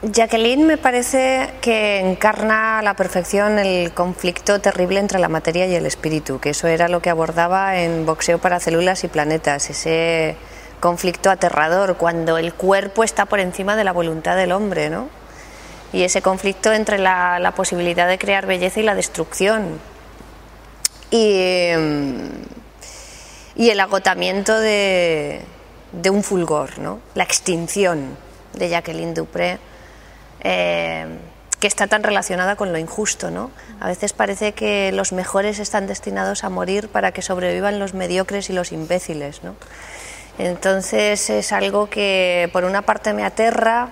Jacqueline me parece que encarna a la perfección el conflicto terrible entre la materia y el espíritu, que eso era lo que abordaba en Boxeo para Células y Planetas, ese conflicto aterrador cuando el cuerpo está por encima de la voluntad del hombre, ¿no? Y ese conflicto entre la, posibilidad de crear belleza y la destrucción. Y, y el agotamiento de, de un fulgor, ¿no? La extinción de Jacqueline Dupré eh, que está tan relacionada con lo injusto. ¿no? A veces parece que los mejores están destinados a morir para que sobrevivan los mediocres y los imbéciles. ¿no? Entonces es algo que por una parte me aterra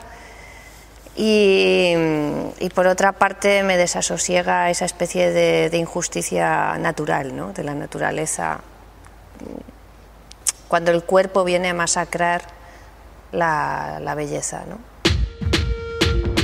y, por otra parte me desasosiega esa especie de, injusticia natural, ¿no? de la naturaleza, cuando el cuerpo viene a masacrar la, la belleza. ¿no?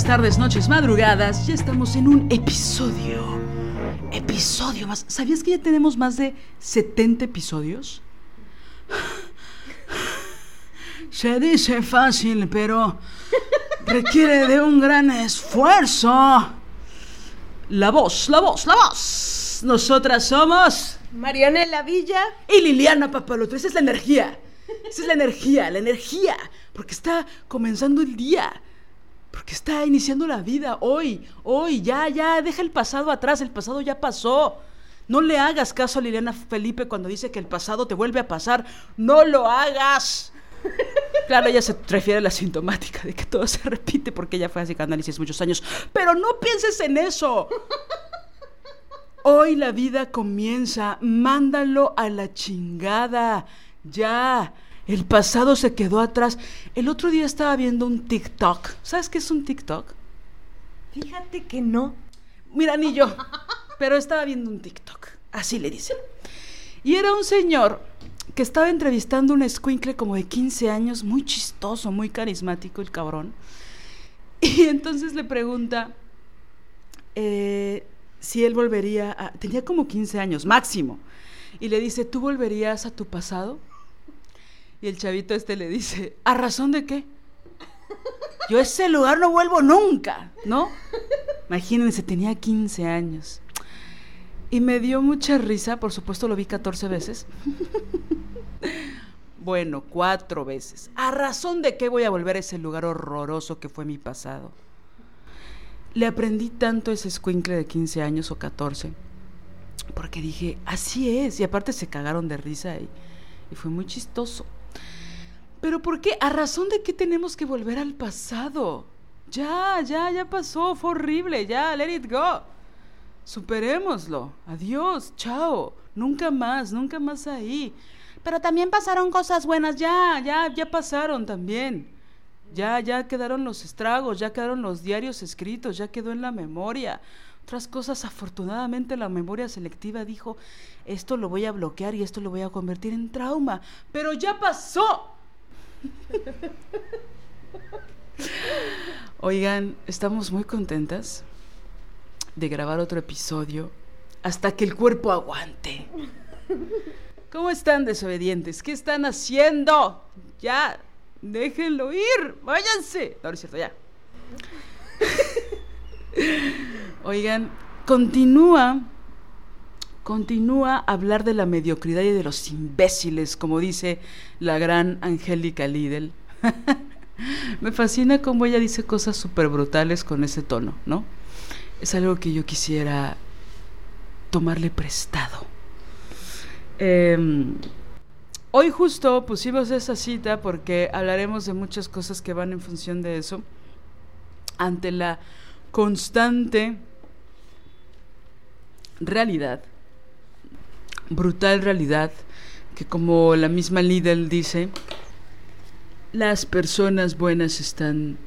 Tardes, noches, madrugadas. Ya estamos en un episodio. Episodio más. ¿Sabías que ya tenemos más de 70 episodios? Se dice fácil, pero requiere de un gran esfuerzo. La voz, la voz, la voz. Nosotras somos Marianela Villa y Liliana Papaloto. Esa es la energía. Esa es la energía, la energía. Porque está comenzando el día. Porque está iniciando la vida hoy, hoy, ya, ya, deja el pasado atrás, el pasado ya pasó. No le hagas caso a Liliana Felipe cuando dice que el pasado te vuelve a pasar. No lo hagas. Claro, ella se refiere a la sintomática de que todo se repite porque ella fue a psicoanálisis muchos años. Pero no pienses en eso. Hoy la vida comienza. Mándalo a la chingada. Ya. El pasado se quedó atrás. El otro día estaba viendo un TikTok. ¿Sabes qué es un TikTok? Fíjate que no. Mira, ni yo. Pero estaba viendo un TikTok. Así le dicen. Y era un señor que estaba entrevistando a un escuincle como de 15 años, muy chistoso, muy carismático el cabrón. Y entonces le pregunta eh, si él volvería a... Tenía como 15 años, máximo. Y le dice, ¿tú volverías a tu pasado? Y el chavito este le dice, ¿a razón de qué? Yo a ese lugar no vuelvo nunca, ¿no? Imagínense, tenía 15 años. Y me dio mucha risa, por supuesto lo vi 14 veces. bueno, cuatro veces. ¿A razón de qué voy a volver a ese lugar horroroso que fue mi pasado? Le aprendí tanto ese escuincle de 15 años o 14, porque dije, así es, y aparte se cagaron de risa y, y fue muy chistoso. ¿Pero por qué? ¿A razón de qué tenemos que volver al pasado? Ya, ya, ya pasó, fue horrible, ya, let it go. Superémoslo. Adiós, chao. Nunca más, nunca más ahí. Pero también pasaron cosas buenas, ya, ya, ya pasaron también. Ya, ya quedaron los estragos, ya quedaron los diarios escritos, ya quedó en la memoria. Otras cosas, afortunadamente la memoria selectiva dijo, esto lo voy a bloquear y esto lo voy a convertir en trauma. Pero ya pasó. Oigan, estamos muy contentas de grabar otro episodio hasta que el cuerpo aguante. ¿Cómo están desobedientes? ¿Qué están haciendo? Ya, déjenlo ir, váyanse. No, no es cierto, ya. Oigan, continúa, continúa a hablar de la mediocridad y de los imbéciles, como dice la gran Angélica Lidl. Me fascina cómo ella dice cosas súper brutales con ese tono, ¿no? Es algo que yo quisiera tomarle prestado. Em, hoy justo pusimos esa cita porque hablaremos de muchas cosas que van en función de eso. Ante la constante realidad, brutal realidad, que como la misma Lidl dice, las personas buenas están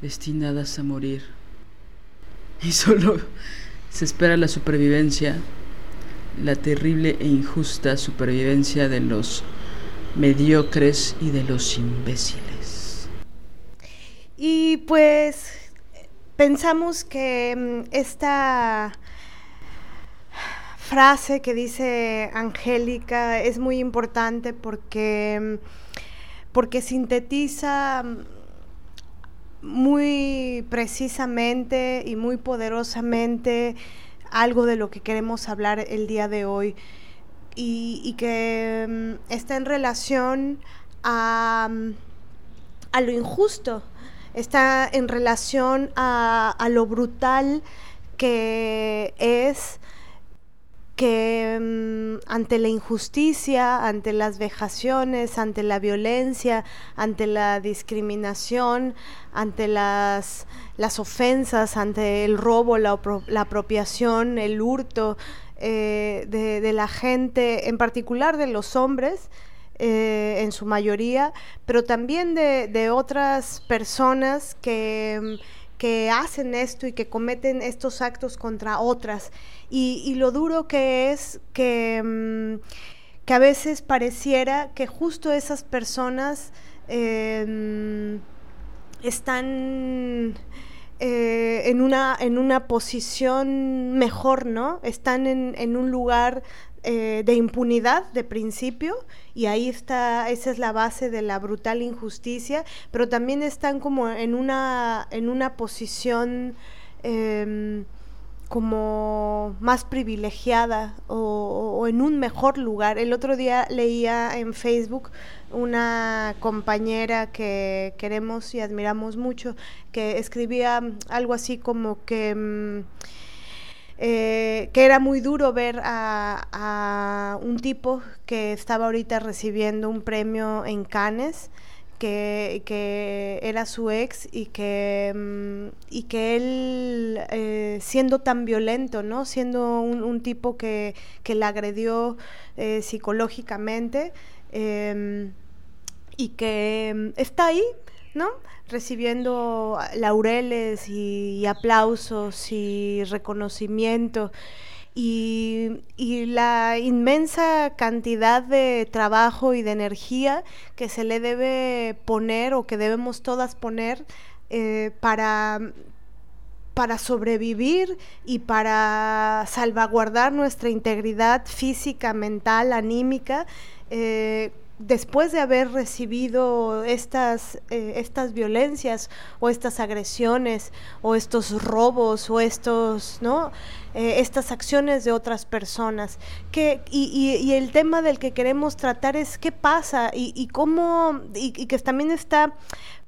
destinadas a morir. Y solo se espera la supervivencia, la terrible e injusta supervivencia de los mediocres y de los imbéciles. Y pues pensamos que mm, esta frase que dice Angélica es muy importante porque, porque sintetiza muy precisamente y muy poderosamente algo de lo que queremos hablar el día de hoy. Y, que mm, está en relación a, a, lo injusto, está en relación a, a lo brutal que es que mm, ante la injusticia, ante las vejaciones, ante la violencia, ante la discriminación, ante las, las ofensas, ante el robo, la, apropiación, el hurto eh, de, la gente, en particular de los hombres, eh, en su mayoría, pero también de, de otras personas que que hacen esto y que cometen estos actos contra otras. Y, lo duro que es que, mm, que, a veces pareciera que justo esas personas em, están eh, en, una, en una posición mejor, ¿no? Están en, en un lugar eh, de impunidad de principio y ahí está, esa es la base de la brutal injusticia, pero también están como en una, en una posición em, como más privilegiada o, en un mejor lugar. El otro día leía en Facebook una compañera que queremos y admiramos mucho, que escribía algo así como que... Em, eh, que era muy duro ver a, un tipo que estaba ahorita recibiendo un premio en Cannes, que, era su ex y que, mm, y que él, eh, siendo tan violento, ¿no? siendo un, tipo que, que la agredió eh, psicológicamente em, y que mm, está ahí, ¿no? recibiendo laureles y, aplausos y reconocimiento. Y, la inmensa cantidad de trabajo y de energía que se le debe poner o que debemos todas poner eh, para, para sobrevivir y para salvaguardar nuestra integridad física, mental, anímica. Eh, después de haber recibido estas, eh, estas violencias o estas agresiones o estos robos o estos, ¿no? Eh, estas acciones de otras personas. Que, y, el tema del que queremos tratar es qué pasa y, y cómo, y, que también está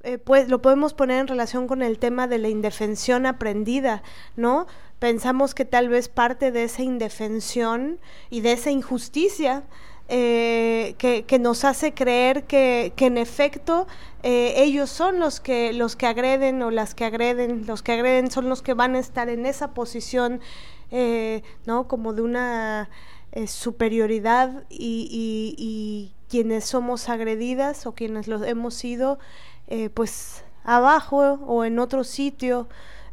eh, pues lo podemos poner en relación con el tema de la indefensión aprendida, ¿no? Pensamos que tal vez parte de esa indefensión y de esa injusticia eh, que, nos hace creer que, en efecto eh, ellos son los que, los que agreden o las que agreden, los que agreden son los que van a estar en esa posición, eh, ¿no? Como de una superioridad y, quienes somos agredidas o quienes los hemos sido, pues abajo o en otro sitio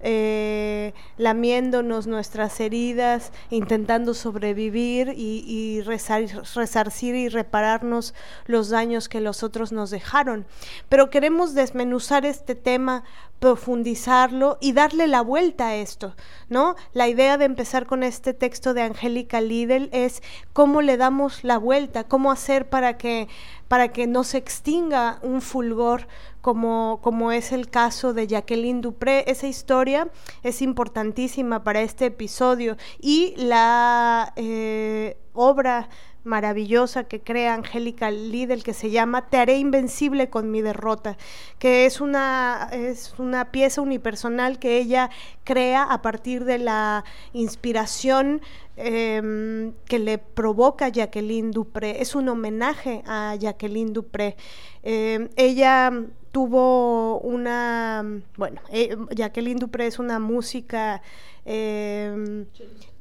eh, lamiéndonos nuestras heridas, intentando sobrevivir y, resarcir y repararnos los daños que los otros nos dejaron. Pero queremos desmenuzar este tema profundizarlo y darle la vuelta a esto, ¿no? La idea de empezar con este texto de Angélica Lidl es cómo le damos la vuelta, cómo hacer para que para que no se extinga un fulgor como, como es el caso de Jacqueline Dupré. Esa historia es importantísima para este episodio y la eh, obra maravillosa que crea Angélica Lidl que se llama Te haré invencible con mi derrota, que es una, es una pieza unipersonal que ella crea a partir de la inspiración em, que le provoca Jacqueline Dupré. Es un homenaje a Jacqueline Dupré. Em, ella tuvo una, bueno, eh, Jacqueline Dupré es una música em,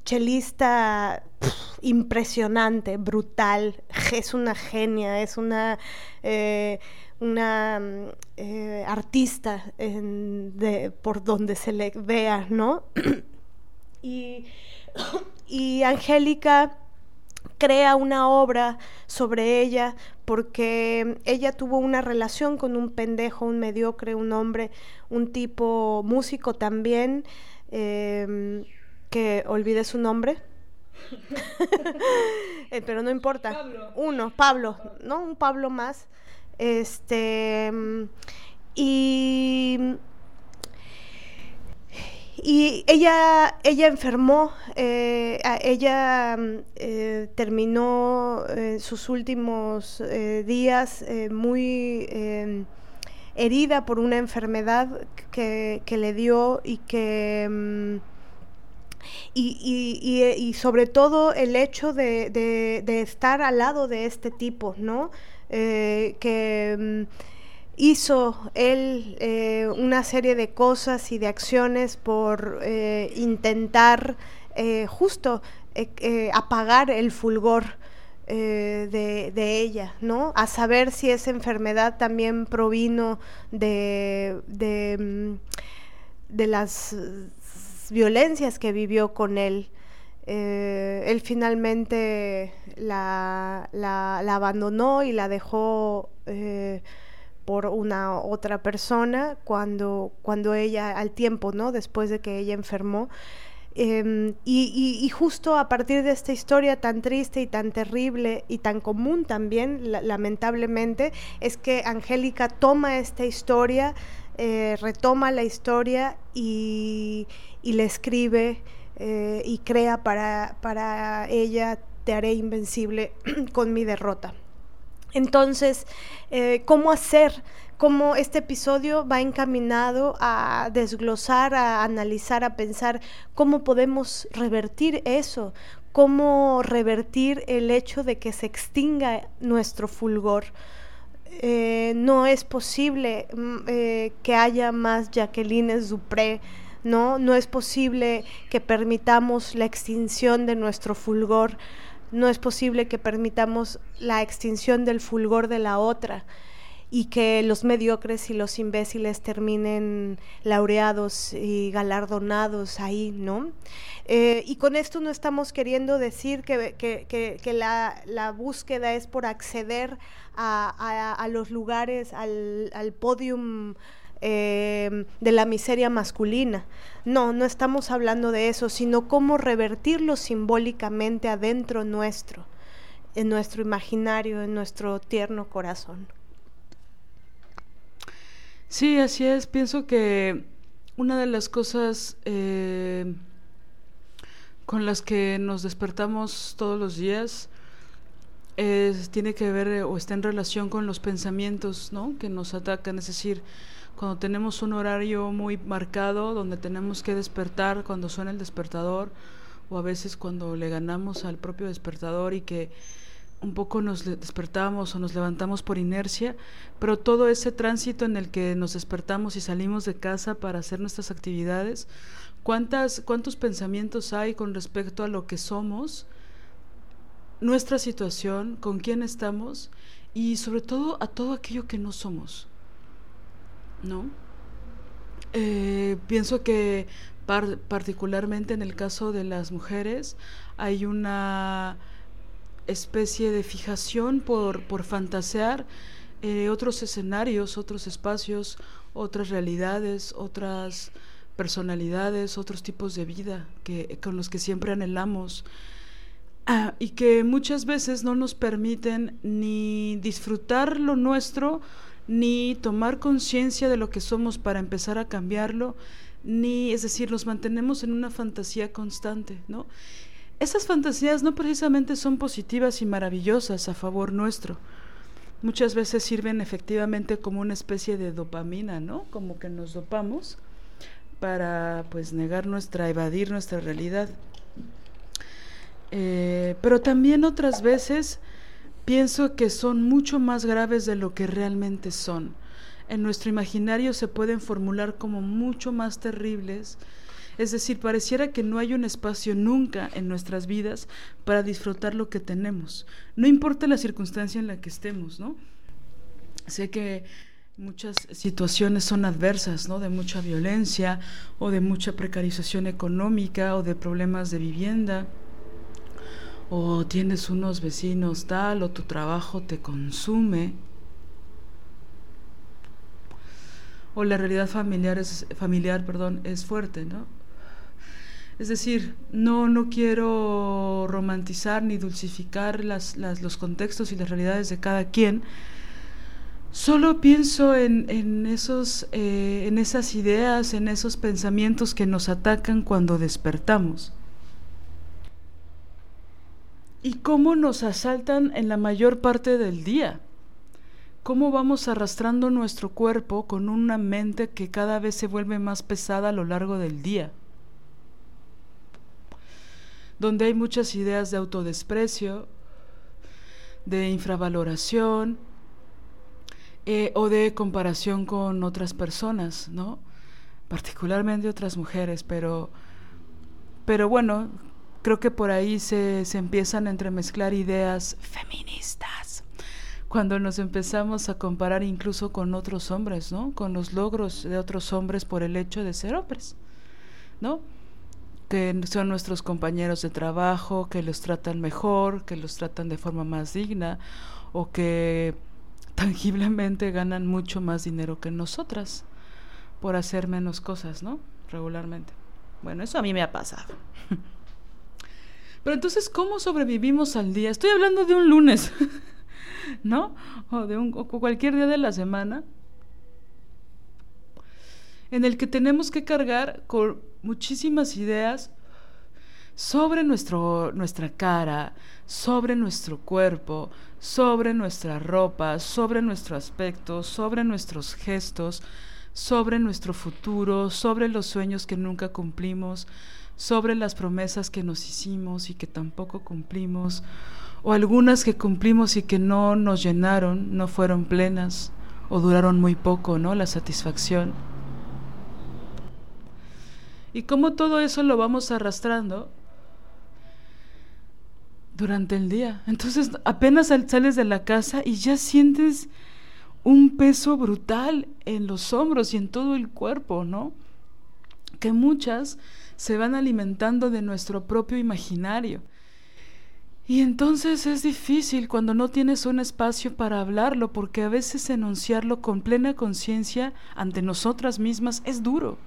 chelista impresionante, brutal, es una genia, es una, eh, una eh, artista de, por donde se le vea, ¿no? y, y Angélica crea una obra sobre ella porque ella tuvo una relación con un pendejo, un mediocre, un hombre, un tipo músico también. Eh, que olvide su nombre. Eh, pero no importa. Uno, Pablo, ¿no? Un Pablo más. Este. Y. Y ella, ella enfermó, eh, ella eh, terminó sus últimos días muy herida por una enfermedad que, que, le dio y que mm, y, y, y, sobre todo el hecho de, de, estar al lado de este tipo, ¿no? Eh, que mm, hizo él eh, una serie de cosas y de acciones por eh, intentar justo apagar el fulgor de, de, ella, ¿no? A saber si esa enfermedad también provino de, de, mm, de las violencias que vivió con él. Eh, él finalmente la, abandonó y la dejó eh, por una otra persona cuando, cuando ella, al tiempo, ¿no? Después de que ella enfermó. Em, y, justo a partir de esta historia tan triste y tan terrible y tan común también, lamentablemente, es que Angélica toma esta historia, eh, retoma la historia y, y le escribe eh, y crea para, para ella, te haré invencible con mi derrota. Entonces, eh, ¿cómo hacer? ¿Cómo este episodio va encaminado a desglosar, a analizar, a pensar cómo podemos revertir eso? ¿Cómo revertir el hecho de que se extinga nuestro fulgor? Eh, no es posible mm, que haya más Jacqueline Dupré ¿no? No es posible que permitamos la extinción de nuestro fulgor, no es posible que permitamos la extinción del fulgor de la otra y que los mediocres y los imbéciles terminen laureados y galardonados ahí, ¿no? Eh, y con esto no estamos queriendo decir que, la, búsqueda es por acceder a, los lugares, al, al podium Em, de la miseria masculina. No, no estamos hablando de eso, sino cómo revertirlo simbólicamente adentro nuestro, en nuestro imaginario, en nuestro tierno corazón. Sí, así es. Pienso que una de las cosas eh, con las que nos despertamos todos los días tiene que ver o está en relación con los pensamientos ¿no? que nos atacan, es decir, cuando tenemos un horario muy marcado donde tenemos que despertar cuando suena el despertador o a veces cuando le ganamos al propio despertador y que un poco nos despertamos o nos levantamos por inercia, pero todo ese tránsito en el que nos despertamos y salimos de casa para hacer nuestras actividades, ¿cuántas, ¿cuántos pensamientos hay con respecto a lo que somos, nuestra situación, con quién estamos y sobre todo a todo aquello que no somos? ¿No? Eh, pienso que particularmente en el caso de las mujeres hay una especie de fijación por, por fantasear eh, otros escenarios, otros espacios, otras realidades, otras personalidades, otros tipos de vida que, con los que siempre anhelamos. Ah, y que muchas veces no nos permiten ni disfrutar lo nuestro, ni tomar conciencia de lo que somos para empezar a cambiarlo, ni, es decir, nos mantenemos en una fantasía constante, ¿no? Esas fantasías no precisamente son positivas y maravillosas a favor nuestro. Muchas veces sirven efectivamente como una especie de dopamina, ¿no? Como que nos dopamos para pues negar nuestra, evadir nuestra realidad. Eh, pero también otras veces pienso que son mucho más graves de lo que realmente son. En nuestro imaginario se pueden formular como mucho más terribles. Es decir, pareciera que no hay un espacio nunca en nuestras vidas para disfrutar lo que tenemos. No importa la circunstancia en la que estemos, ¿no? Sé que muchas situaciones son adversas, ¿no? De mucha violencia o de mucha precarización económica o de problemas de vivienda o tienes unos vecinos tal, o tu trabajo te consume, o la realidad familiar es, familiar, es fuerte, ¿no? Es decir, no, no quiero romantizar ni dulcificar las, los contextos y las realidades de cada quien, Solo pienso en, en esos, eh, en esas ideas, en esos pensamientos que nos atacan cuando despertamos y cómo nos asaltan en la mayor parte del día. Cómo vamos arrastrando nuestro cuerpo con una mente que cada vez se vuelve más pesada a lo largo del día. Donde hay muchas ideas de autodesprecio, de infravaloración eh, o de comparación con otras personas, ¿no? Particularmente otras mujeres, pero, pero bueno, creo que por ahí se, se empiezan a entremezclar ideas feministas cuando nos empezamos a comparar incluso con otros hombres, ¿no? Con los logros de otros hombres por el hecho de ser hombres, ¿no? Que son nuestros compañeros de trabajo, que los tratan mejor, que los tratan de forma más digna, o que tangiblemente ganan mucho más dinero que nosotras por hacer menos cosas, ¿no? Regularmente. Bueno, eso a mí me ha pasado. Pero entonces, ¿cómo sobrevivimos al día? Estoy hablando de un lunes, ¿no? O de un, cualquier día de la semana en el que tenemos que cargar con muchísimas ideas sobre nuestro, nuestra cara, sobre nuestro cuerpo, sobre nuestra ropa, sobre nuestro aspecto, sobre nuestros gestos, sobre nuestro futuro, sobre los sueños que nunca cumplimos, sobre las promesas que nos hicimos y que tampoco cumplimos, o algunas que cumplimos y que no nos llenaron, no fueron plenas o duraron muy poco, ¿no? La satisfacción. Y cómo todo eso lo vamos arrastrando durante el día. Entonces apenas sales de la casa y ya sientes un peso brutal en los hombros y en todo el cuerpo, ¿no? Que muchas se van alimentando de nuestro propio imaginario. Y entonces es difícil cuando no tienes un espacio para hablarlo, porque a veces enunciarlo con plena conciencia ante nosotras mismas es duro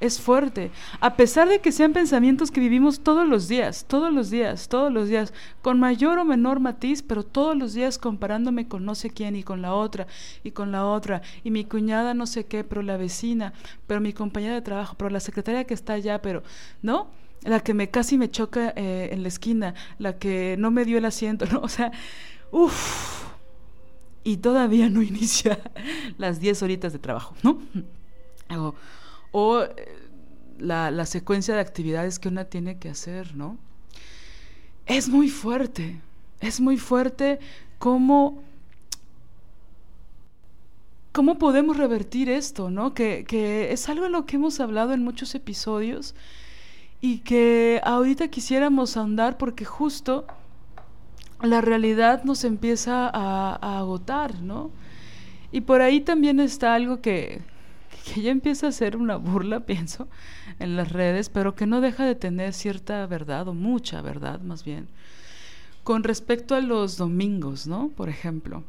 es fuerte, a pesar de que sean pensamientos que vivimos todos los días, todos los días, todos los días, con mayor o menor matiz, pero todos los días comparándome con no sé quién y con la otra y con la otra, y mi cuñada no sé qué, pero la vecina, pero mi compañera de trabajo, pero la secretaria que está allá, pero, ¿no? La que me casi me choca eh, en la esquina, la que no me dio el asiento, ¿no? O sea, uff, y todavía no inicia las 10 horitas de trabajo, ¿no? Hago, o eh, la, secuencia de actividades que una tiene que hacer, ¿no? Es muy fuerte, es muy fuerte cómo, cómo podemos revertir esto, ¿no? Que, que es algo en lo que hemos hablado en muchos episodios y que ahorita quisiéramos ahondar porque justo la realidad nos empieza a, a, agotar, ¿no? Y por ahí también está algo que, que ya empieza a ser una burla, pienso, en las redes, pero que no deja de tener cierta verdad, o mucha verdad más bien, con respecto a los domingos, ¿no? Por ejemplo,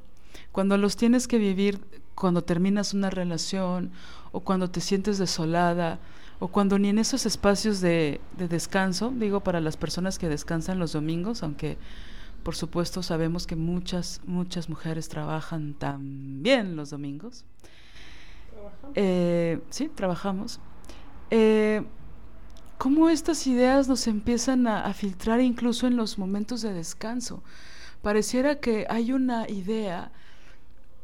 cuando los tienes que vivir cuando terminas una relación, o cuando te sientes desolada, o cuando ni en esos espacios de, de descanso, digo para las personas que descansan los domingos, aunque por supuesto sabemos que muchas, muchas mujeres trabajan también los domingos. Eh, sí, trabajamos. Eh, cómo estas ideas nos empiezan a, filtrar incluso en los momentos de descanso. Pareciera que hay una idea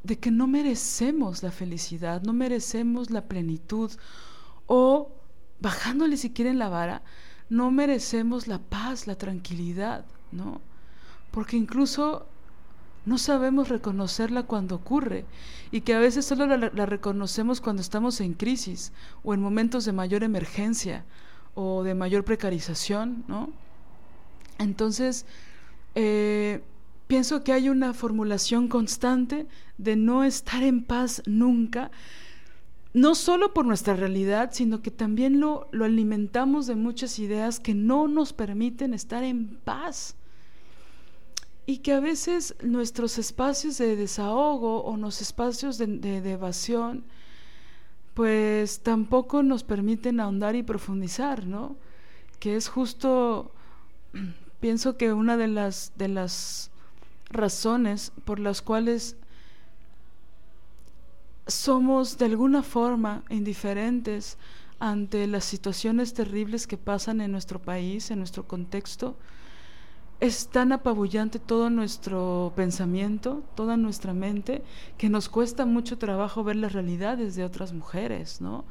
de que no merecemos la felicidad, no merecemos la plenitud o, bajándole si quieren la vara, no merecemos la paz, la tranquilidad, ¿no? Porque incluso no sabemos reconocerla cuando ocurre y que a veces solo la, reconocemos cuando estamos en crisis o en momentos de mayor emergencia o de mayor precarización, ¿no? Entonces, eh, pienso que hay una formulación constante de no estar en paz nunca, no solo por nuestra realidad, sino que también lo, lo alimentamos de muchas ideas que no nos permiten estar en paz y que a veces nuestros espacios de desahogo o los espacios de, de, evasión, pues tampoco nos permiten ahondar y profundizar, ¿no? Que es justo, pienso que una de las, de las razones por las cuales somos de alguna forma indiferentes ante las situaciones terribles que pasan en nuestro país, en nuestro contexto, es tan apabullante todo nuestro pensamiento, toda nuestra mente, que nos cuesta mucho trabajo ver las realidades de otras mujeres, ¿no?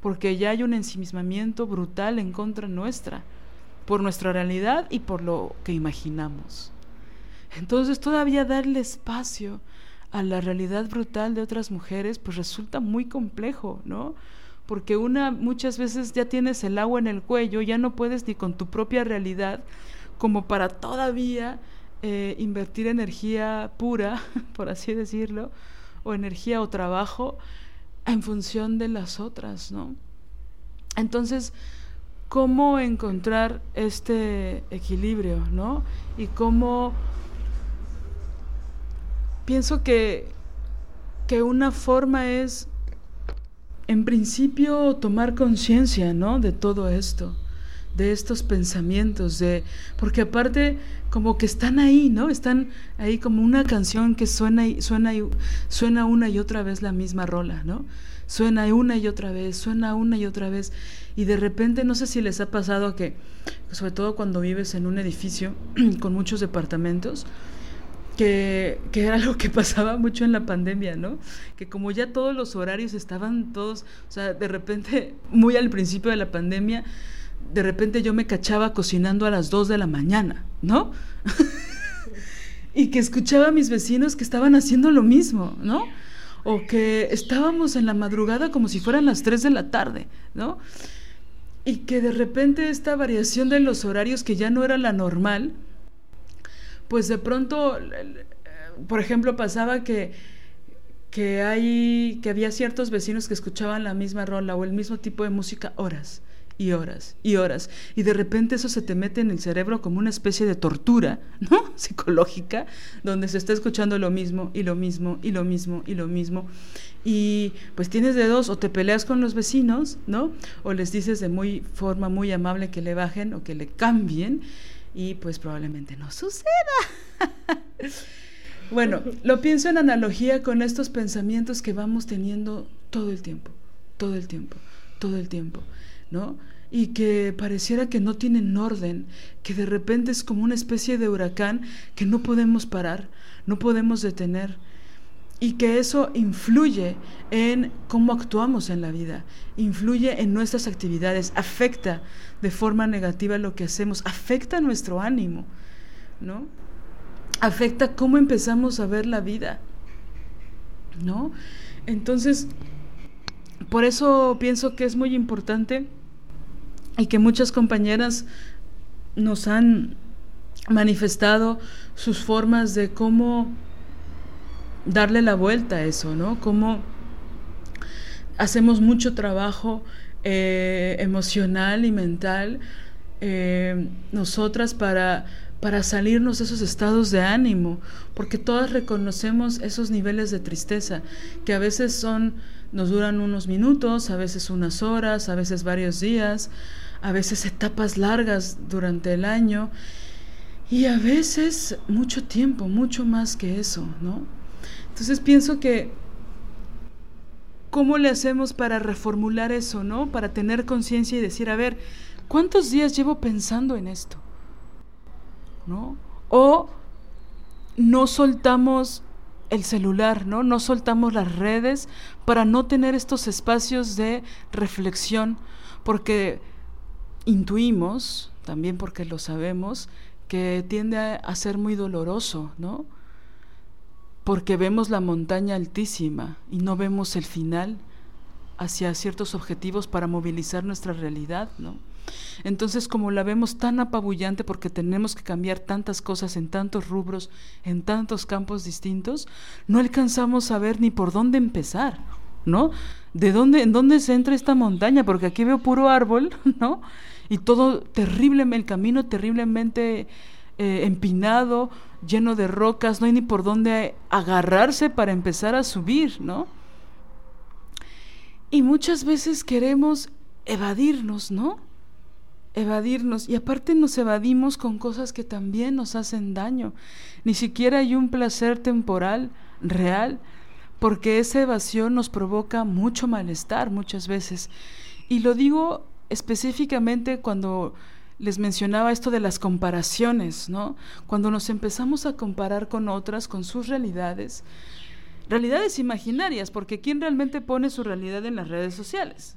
Porque ya hay un ensimismamiento brutal en contra nuestra, por nuestra realidad y por lo que imaginamos. Entonces todavía darle espacio a la realidad brutal de otras mujeres, pues resulta muy complejo, ¿no? Porque una muchas veces ya tienes el agua en el cuello, ya no puedes ni con tu propia realidad como para todavía eh, invertir energía pura, por así decirlo, o energía o trabajo en función de las otras, ¿no? Entonces, ¿cómo encontrar este equilibrio, ¿no? Y cómo pienso que, que una forma es, en principio, tomar conciencia, ¿no? De todo esto de estos pensamientos, de porque aparte como que están ahí, ¿no? Están ahí como una canción que suena y suena y suena una y otra vez la misma rola, ¿no? Suena una y otra vez, suena una y otra vez y de repente no sé si les ha pasado que sobre todo cuando vives en un edificio con muchos departamentos que, que, era algo que pasaba mucho en la pandemia, ¿no? Que como ya todos los horarios estaban todos, o sea, de repente, muy al principio de la pandemia, de repente yo me cachaba cocinando a las 2 de la mañana, ¿no? y que escuchaba a mis vecinos que estaban haciendo lo mismo, ¿no? O que estábamos en la madrugada como si fueran las 3 de la tarde, ¿no? Y que de repente esta variación de los horarios que ya no era la normal, pues de pronto, por ejemplo, pasaba que, que, hay, que había ciertos vecinos que escuchaban la misma rola o el mismo tipo de música horas y horas y horas. Y de repente eso se te mete en el cerebro como una especie de tortura, ¿no? Psicológica, donde se está escuchando lo mismo y lo mismo y lo mismo y lo mismo. Y pues tienes de dos, o te peleas con los vecinos, ¿no? O les dices de muy forma muy amable que le bajen o que le cambien y pues probablemente no suceda. bueno, lo pienso en analogía con estos pensamientos que vamos teniendo todo el tiempo, todo el tiempo, todo el tiempo. ¿No? Y que pareciera que no tienen orden, que de repente es como una especie de huracán que no podemos parar, no podemos detener. Y que eso influye en cómo actuamos en la vida, influye en nuestras actividades, afecta de forma negativa lo que hacemos, afecta nuestro ánimo, ¿no? Afecta cómo empezamos a ver la vida, ¿no? Entonces, por eso pienso que es muy importante y que muchas compañeras nos han manifestado sus formas de cómo darle la vuelta a eso, ¿no? Cómo hacemos mucho trabajo eh, emocional y mental eh, nosotras para, para salirnos de esos estados de ánimo, porque todas reconocemos esos niveles de tristeza que a veces son nos duran unos minutos, a veces unas horas, a veces varios días, a veces etapas largas durante el año y a veces mucho tiempo, mucho más que eso, ¿no? Entonces pienso que ¿cómo le hacemos para reformular eso, ¿no? Para tener conciencia y decir, a ver, ¿cuántos días llevo pensando en esto? ¿No? O no soltamos el celular, ¿no? No soltamos las redes para no tener estos espacios de reflexión, porque intuimos, también porque lo sabemos, que tiende a, ser muy doloroso, ¿no? Porque vemos la montaña altísima y no vemos el final hacia ciertos objetivos para movilizar nuestra realidad, ¿no? Entonces, como la vemos tan apabullante porque tenemos que cambiar tantas cosas en tantos rubros, en tantos campos distintos, no alcanzamos a ver ni por dónde empezar, ¿no? ¿De dónde, en dónde se entra esta montaña? Porque aquí veo puro árbol, ¿no? Y todo terriblemente, el camino terriblemente eh, empinado, lleno de rocas, no hay ni por dónde agarrarse para empezar a subir, ¿no? Y muchas veces queremos evadirnos, ¿no? Evadirnos y aparte nos evadimos con cosas que también nos hacen daño. Ni siquiera hay un placer temporal real porque esa evasión nos provoca mucho malestar muchas veces. Y lo digo específicamente cuando les mencionaba esto de las comparaciones, ¿no? Cuando nos empezamos a comparar con otras, con sus realidades, realidades imaginarias, porque ¿quién realmente pone su realidad en las redes sociales?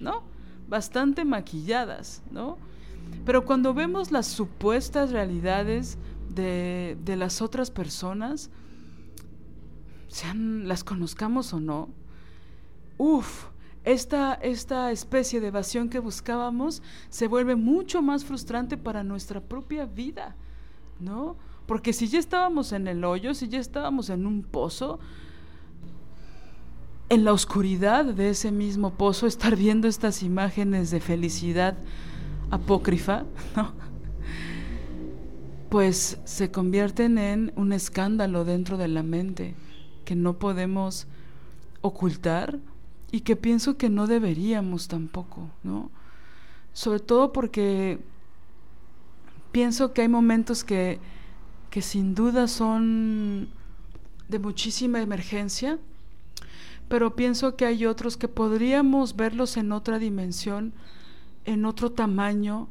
¿No? Bastante maquilladas, ¿no? Pero cuando vemos las supuestas realidades de, de las otras personas, sean las conozcamos o no, uff, esta, esta especie de evasión que buscábamos se vuelve mucho más frustrante para nuestra propia vida, ¿no? Porque si ya estábamos en el hoyo, si ya estábamos en un pozo, en la oscuridad de ese mismo pozo estar viendo estas imágenes de felicidad apócrifa, ¿no? pues se convierten en un escándalo dentro de la mente que no podemos ocultar y que pienso que no deberíamos tampoco, ¿no? Sobre todo porque pienso que hay momentos que, que sin duda son de muchísima emergencia, pero pienso que hay otros que podríamos verlos en otra dimensión, en otro tamaño,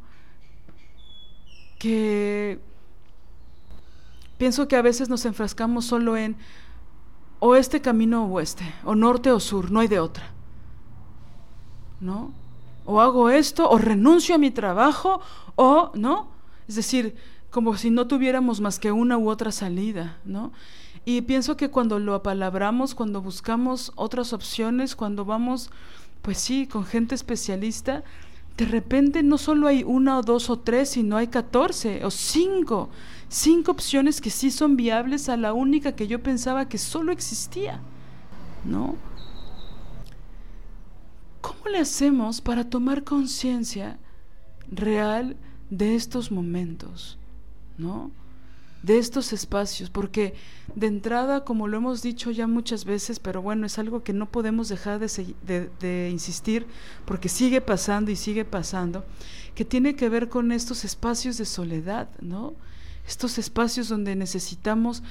que pienso que a veces nos enfrascamos solo en o este camino o este, o norte o sur, no hay de otra. ¿No? O hago esto, o renuncio a mi trabajo, o, ¿no? Es decir, como si no tuviéramos más que una u otra salida, ¿no? Y pienso que cuando lo apalabramos, cuando buscamos otras opciones, cuando vamos, pues sí, con gente especialista, de repente no solo hay una o dos o tres, sino hay catorce o cinco, cinco opciones que sí son viables a la única que yo pensaba que solo existía, ¿no? ¿Cómo le hacemos para tomar conciencia real de estos momentos, ¿no? De estos espacios, porque de entrada, como lo hemos dicho ya muchas veces, pero bueno, es algo que no podemos dejar de, de, insistir, porque sigue pasando y sigue pasando, que tiene que ver con estos espacios de soledad, ¿no? Estos espacios donde necesitamos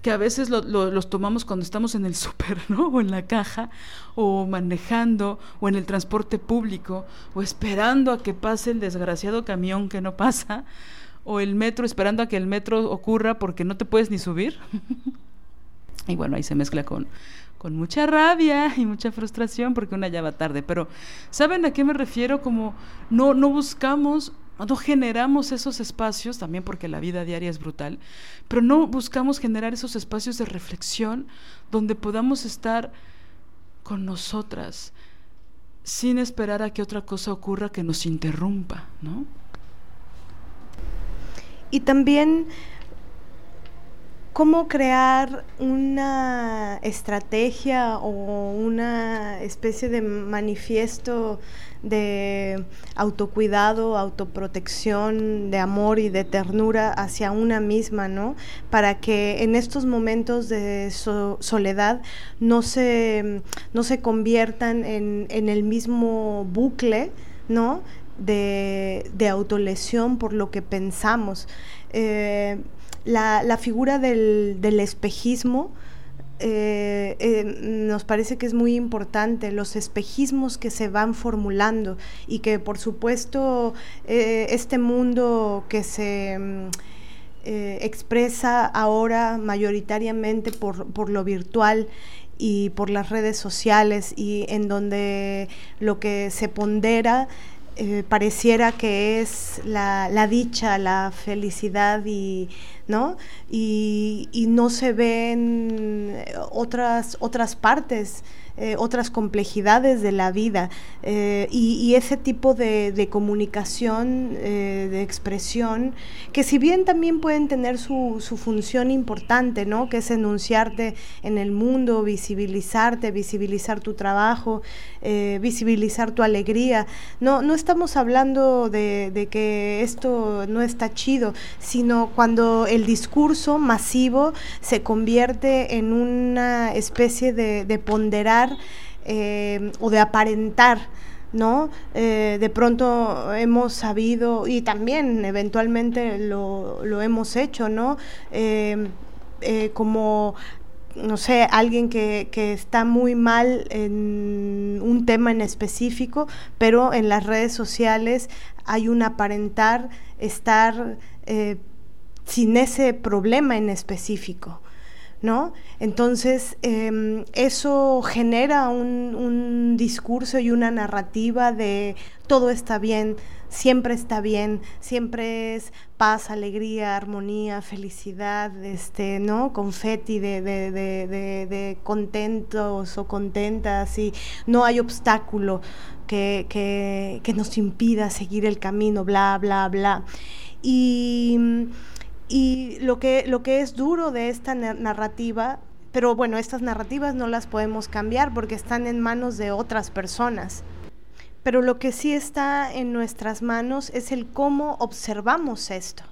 que a veces los tomamos cuando estamos en el súper, ¿no? O en la caja, o manejando, o en el transporte público, o esperando a que pase el desgraciado camión que no pasa, o el metro esperando a que el metro ocurra porque no te puedes ni subir. y bueno, ahí se mezcla con, con mucha rabia y mucha frustración porque una ya va tarde. Pero ¿saben a qué me refiero? Como no, no buscamos, no generamos esos espacios, también porque la vida diaria es brutal, pero no buscamos generar esos espacios de reflexión donde podamos estar con nosotras sin esperar a que otra cosa ocurra que nos interrumpa, ¿no? Y también cómo crear una estrategia o una especie de manifiesto de autocuidado, autoprotección, de amor y de ternura hacia una misma, ¿no? Para que en estos momentos de soledad no se, no se conviertan en, el mismo bucle, ¿no? De, autolesión por lo que pensamos. Eh, la, figura del, del espejismo eh, eh, nos parece que es muy importante, los espejismos que se van formulando y que por supuesto este mundo que se mm, expresa ahora mayoritariamente por, por lo virtual y por las redes sociales y en donde lo que se pondera eh, pareciera que es la, la, dicha, la felicidad y, ¿no? Y, y no se ven otras, otras partes eh, otras complejidades de la vida eh, y, ese tipo de, comunicación, eh, de expresión, que si bien también pueden tener su, función importante, ¿no? que es enunciarte en el mundo, visibilizarte, visibilizar tu trabajo, visibilizar tu alegría. No, no estamos hablando de, de que esto no está chido, sino cuando el discurso masivo se convierte en una especie de, de ponderar eh, o de aparentar. ¿no? Eh, de pronto hemos sabido, y también eventualmente lo, hemos hecho, ¿no? Eh, como no sé, alguien que, que, está muy mal en un tema en específico, pero en las redes sociales hay un aparentar estar sin ese problema en específico. ¿No? Entonces, em, eso genera un, discurso y una narrativa de todo está bien, siempre está bien, siempre es paz, alegría, armonía, felicidad, este, ¿no? Confeti de, de, de, de contentos o contentas y no hay obstáculo que, que, que nos impida seguir el camino, bla, bla, bla. Y y lo que, lo que es duro de esta narrativa, pero bueno, estas narrativas no las podemos cambiar porque están en manos de otras personas. Pero lo que sí está en nuestras manos es el cómo observamos esto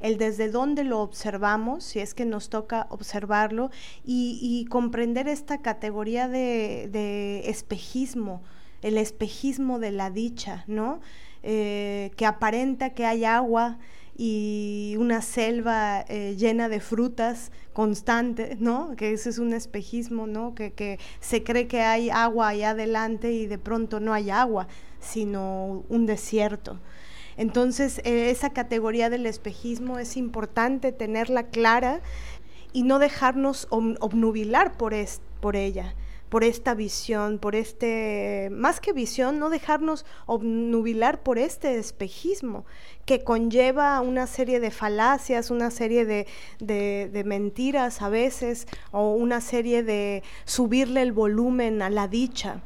el desde dónde lo observamos, si es que nos toca observarlo, y, comprender esta categoría de, espejismo, el espejismo de la dicha, ¿no? Eh, que aparenta que hay agua, y una selva eh, llena de frutas constante, ¿no? Que ese es un espejismo, ¿no? Que, que, se cree que hay agua allá adelante y de pronto no hay agua, sino un desierto. Entonces, eh, esa categoría del espejismo es importante tenerla clara y no dejarnos obnubilar por, por ella por esta visión, por este, más que visión, no dejarnos obnubilar por este espejismo que conlleva una serie de falacias, una serie de, de, mentiras a veces, o una serie de subirle el volumen a la dicha.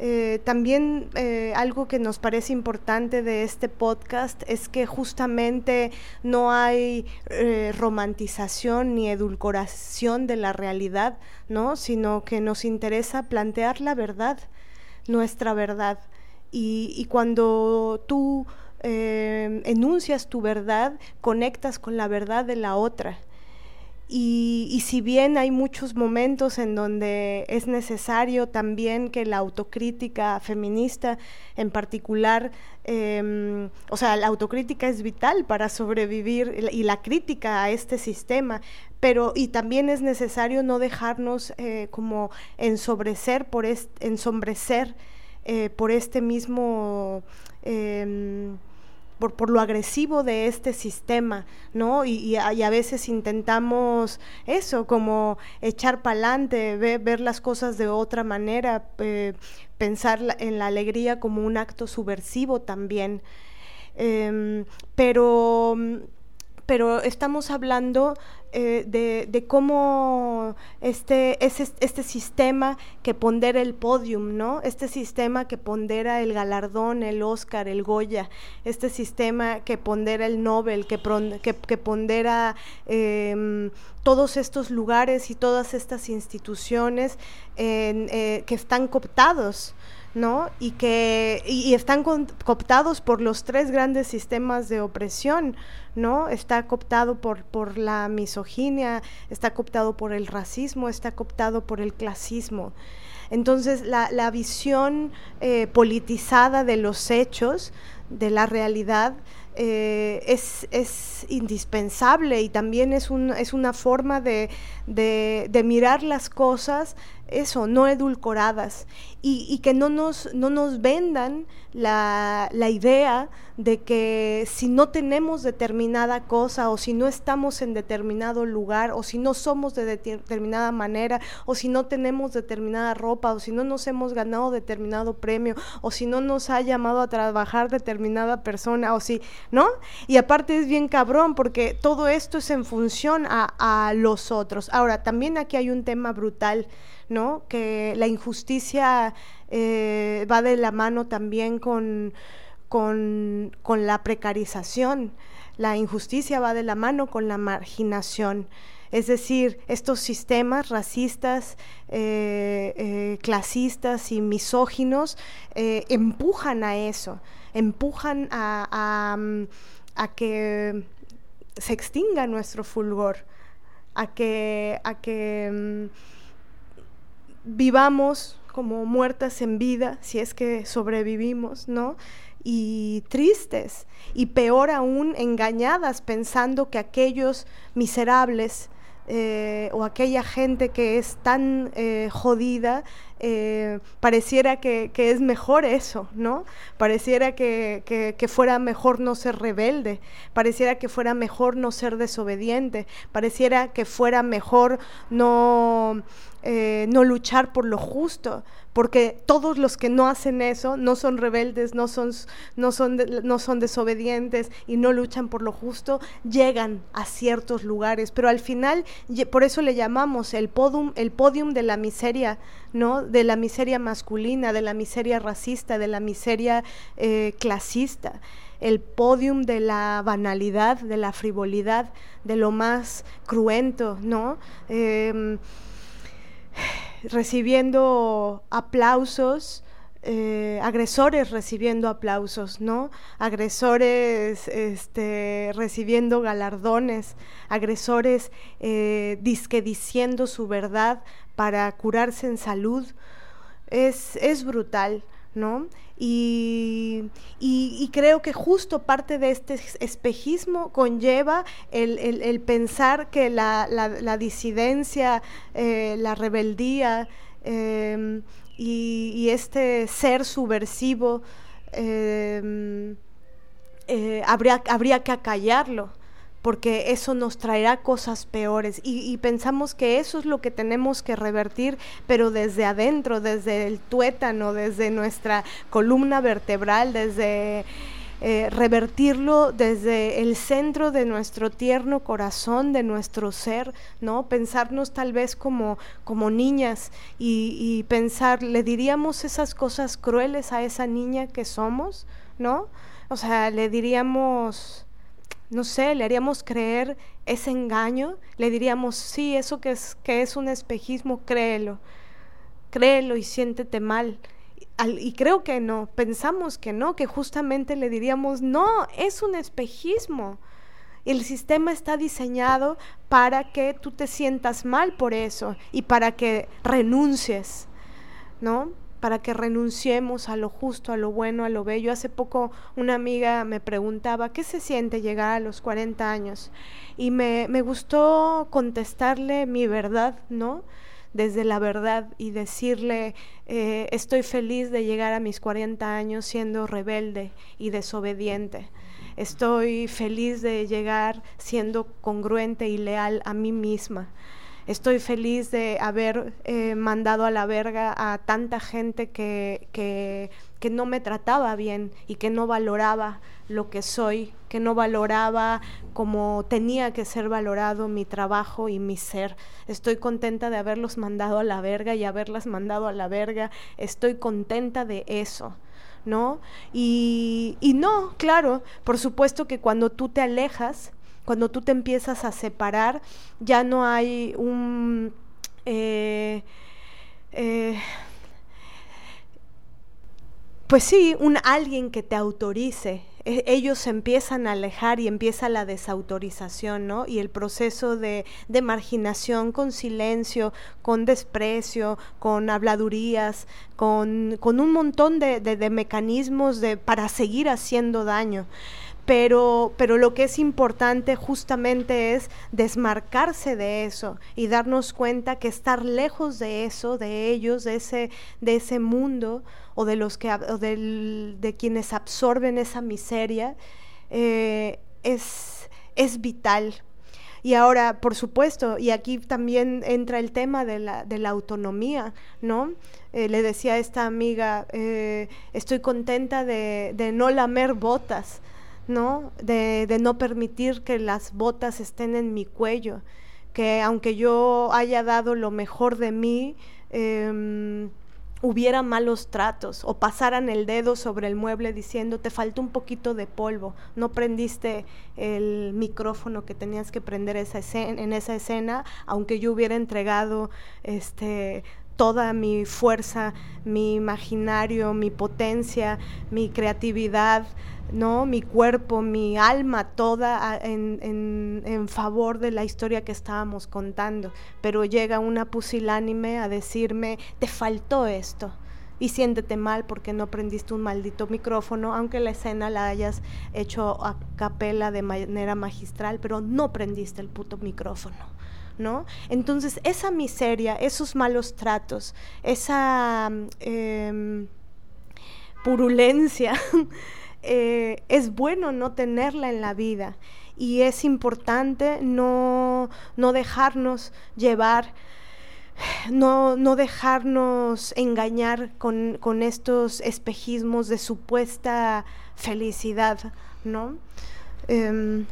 Eh, también eh, algo que nos parece importante de este podcast es que justamente no hay eh, romantización ni edulcoración de la realidad, ¿no? sino que nos interesa plantear la verdad, nuestra verdad. Y, y cuando tú enuncias tu verdad, conectas con la verdad de la otra. Y, si bien hay muchos momentos en donde es necesario también que la autocrítica feminista en particular, em, o sea, la autocrítica es vital para sobrevivir y la crítica a este sistema, pero y también es necesario no dejarnos eh, como ensombrecer eh, por este mismo... Em, por, por, lo agresivo de este sistema, ¿no? Y, a, veces intentamos eso, como echar para adelante, ver, las cosas de otra manera, eh, pensar en la alegría como un acto subversivo también. Em, pero pero estamos hablando eh, de, cómo este, este sistema que pondera el podium, ¿no? Este sistema que pondera el galardón, el Oscar, el Goya, este sistema que pondera el Nobel, que, que, pondera em, todos estos lugares y todas estas instituciones eh, que están cooptados ¿no? Y que y, están cooptados por los tres grandes sistemas de opresión, ¿no? Está cooptado por, por la misoginia, está cooptado por el racismo, está cooptado por el clasismo. Entonces, la, la visión eh, politizada de los hechos, de la realidad, eh, es, es, indispensable y también es, un, es una forma de, de, de mirar las cosas eso, no edulcoradas, y, y, que no nos, no nos vendan la, la, idea de que si no tenemos determinada cosa, o si no estamos en determinado lugar, o si no somos de determinada manera, o si no tenemos determinada ropa, o si no nos hemos ganado determinado premio, o si no nos ha llamado a trabajar determinada persona, o si, ¿no? Y aparte es bien cabrón, porque todo esto es en función a, a los otros. Ahora, también aquí hay un tema brutal ¿no? Que la injusticia eh, va de la mano también con, con, la precarización, la injusticia va de la mano con la marginación. Es decir, estos sistemas racistas, eh, eh, clasistas y misóginos empujan a eso, empujan a, a, que se extinga nuestro fulgor, a que, a que mm, vivamos como muertas en vida, si es que sobrevivimos, ¿no? Y tristes, y peor aún, engañadas pensando que aquellos miserables eh, o aquella gente que es tan eh, jodida, eh, pareciera que, es mejor eso, ¿no? Pareciera que, que, fuera mejor no ser rebelde, pareciera que fuera mejor no ser desobediente, pareciera que fuera mejor no eh, no luchar por lo justo, porque todos los que no hacen eso no son rebeldes, no son, no son, no son desobedientes y no luchan por lo justo, llegan a ciertos lugares, pero al final, por eso le llamamos el podium, el podium de la miseria, ¿no? De la miseria masculina, de la miseria racista, de la miseria eh, clasista el podium de la banalidad, de la frivolidad, de lo más cruento, ¿no? Em, recibiendo aplausos, eh, agresores recibiendo aplausos, ¿no? Agresores este, recibiendo galardones, agresores eh, disque diciendo su verdad para curarse en salud. Es, es brutal, ¿no? Y, creo que justo parte de este espejismo conlleva el, pensar que la, disidencia, eh, la rebeldía em, y, este ser subversivo em, eh, habría que acallarlo porque eso nos traerá cosas peores y, pensamos que eso es lo que tenemos que revertir, pero desde adentro, desde el tuétano, desde nuestra columna vertebral, desde eh, revertirlo desde el centro de nuestro tierno corazón, de nuestro ser, ¿no? Pensarnos tal vez como, como niñas y, y pensar, ¿le diríamos esas cosas crueles a esa niña que somos? ¿No? O sea, le diríamos no sé, le haríamos creer ese engaño, le diríamos, sí, eso que es, que es un espejismo, créelo, créelo y siéntete mal. y creo que no, pensamos que no, que justamente le diríamos, no, es un espejismo. El sistema está diseñado para que tú te sientas mal por eso y para que renuncies, ¿no? Para que renunciemos a lo justo, a lo bueno, a lo bello. Hace poco una amiga me preguntaba, ¿qué se siente llegar a los 40 años? Y me, me gustó contestarle mi verdad, ¿no? Desde la verdad y decirle, eh, estoy feliz de llegar a mis 40 años siendo rebelde y desobediente. Estoy feliz de llegar siendo congruente y leal a mí misma. Estoy feliz de haber eh, mandado a la verga a tanta gente que, que, que no me trataba bien y que no valoraba lo que soy, que no valoraba como tenía que ser valorado mi trabajo y mi ser. Estoy contenta de haberlos mandado a la verga y haberlas mandado a la verga. Estoy contenta de eso. ¿No? Y, y no, claro, por supuesto que cuando tú te alejas, cuando tú te empiezas a separar, ya no hay un... Eh, eh, pues sí, un alguien que te autorice. E, ellos se empiezan a alejar y empieza la desautorización, ¿no? Y el proceso de, de marginación con silencio, con desprecio, con habladurías, con, con un montón de, de, de mecanismos para seguir haciendo daño pero, pero lo que es importante justamente es desmarcarse de eso y darnos cuenta que estar lejos de eso, de ellos, de ese, de ese mundo o de los que de quienes absorben esa miseria, eh, es, es vital. Y ahora, por supuesto, y aquí también entra el tema de la, autonomía, ¿no? Eh, le decía a esta amiga, eh, estoy contenta de, de no lamer botas, ¿no? De, de, no permitir que las botas estén en mi cuello, que aunque yo haya dado lo mejor de mí, eh, hubiera malos tratos o pasaran el dedo sobre el mueble diciendo te falta un poquito de polvo, no prendiste el micrófono que tenías que prender en esa escena, aunque yo hubiera entregado este toda mi fuerza, mi imaginario, mi potencia, mi creatividad, ¿no? Mi cuerpo, mi alma toda en, en, en, favor de la historia que estábamos contando. Pero llega una pusilánime a decirme, te faltó esto. Y siéntete mal porque no prendiste un maldito micrófono, aunque la escena la hayas hecho a capela de manera magistral, pero no prendiste el puto micrófono. ¿No? Entonces, esa miseria, esos malos tratos, esa eh, purulencia eh, es bueno no tenerla en la vida y es importante no, no dejarnos llevar, no, no dejarnos engañar con, con, estos espejismos de supuesta felicidad, ¿no? Eh,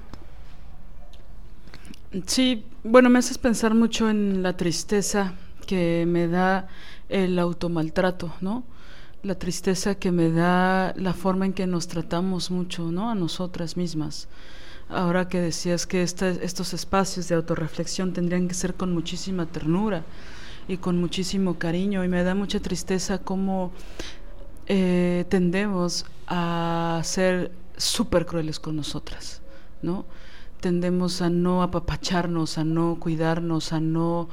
sí, bueno, me haces pensar mucho en la tristeza que me da el automaltrato, ¿no? La tristeza que me da la forma en que nos tratamos mucho, ¿no? A nosotras mismas. Ahora que decías que estos espacios de autorreflexión tendrían que ser con muchísima ternura y con muchísimo cariño, y me da mucha tristeza cómo eh, tendemos a ser súper crueles con nosotras, ¿no? Tendemos a no apapacharnos, a no cuidarnos, a no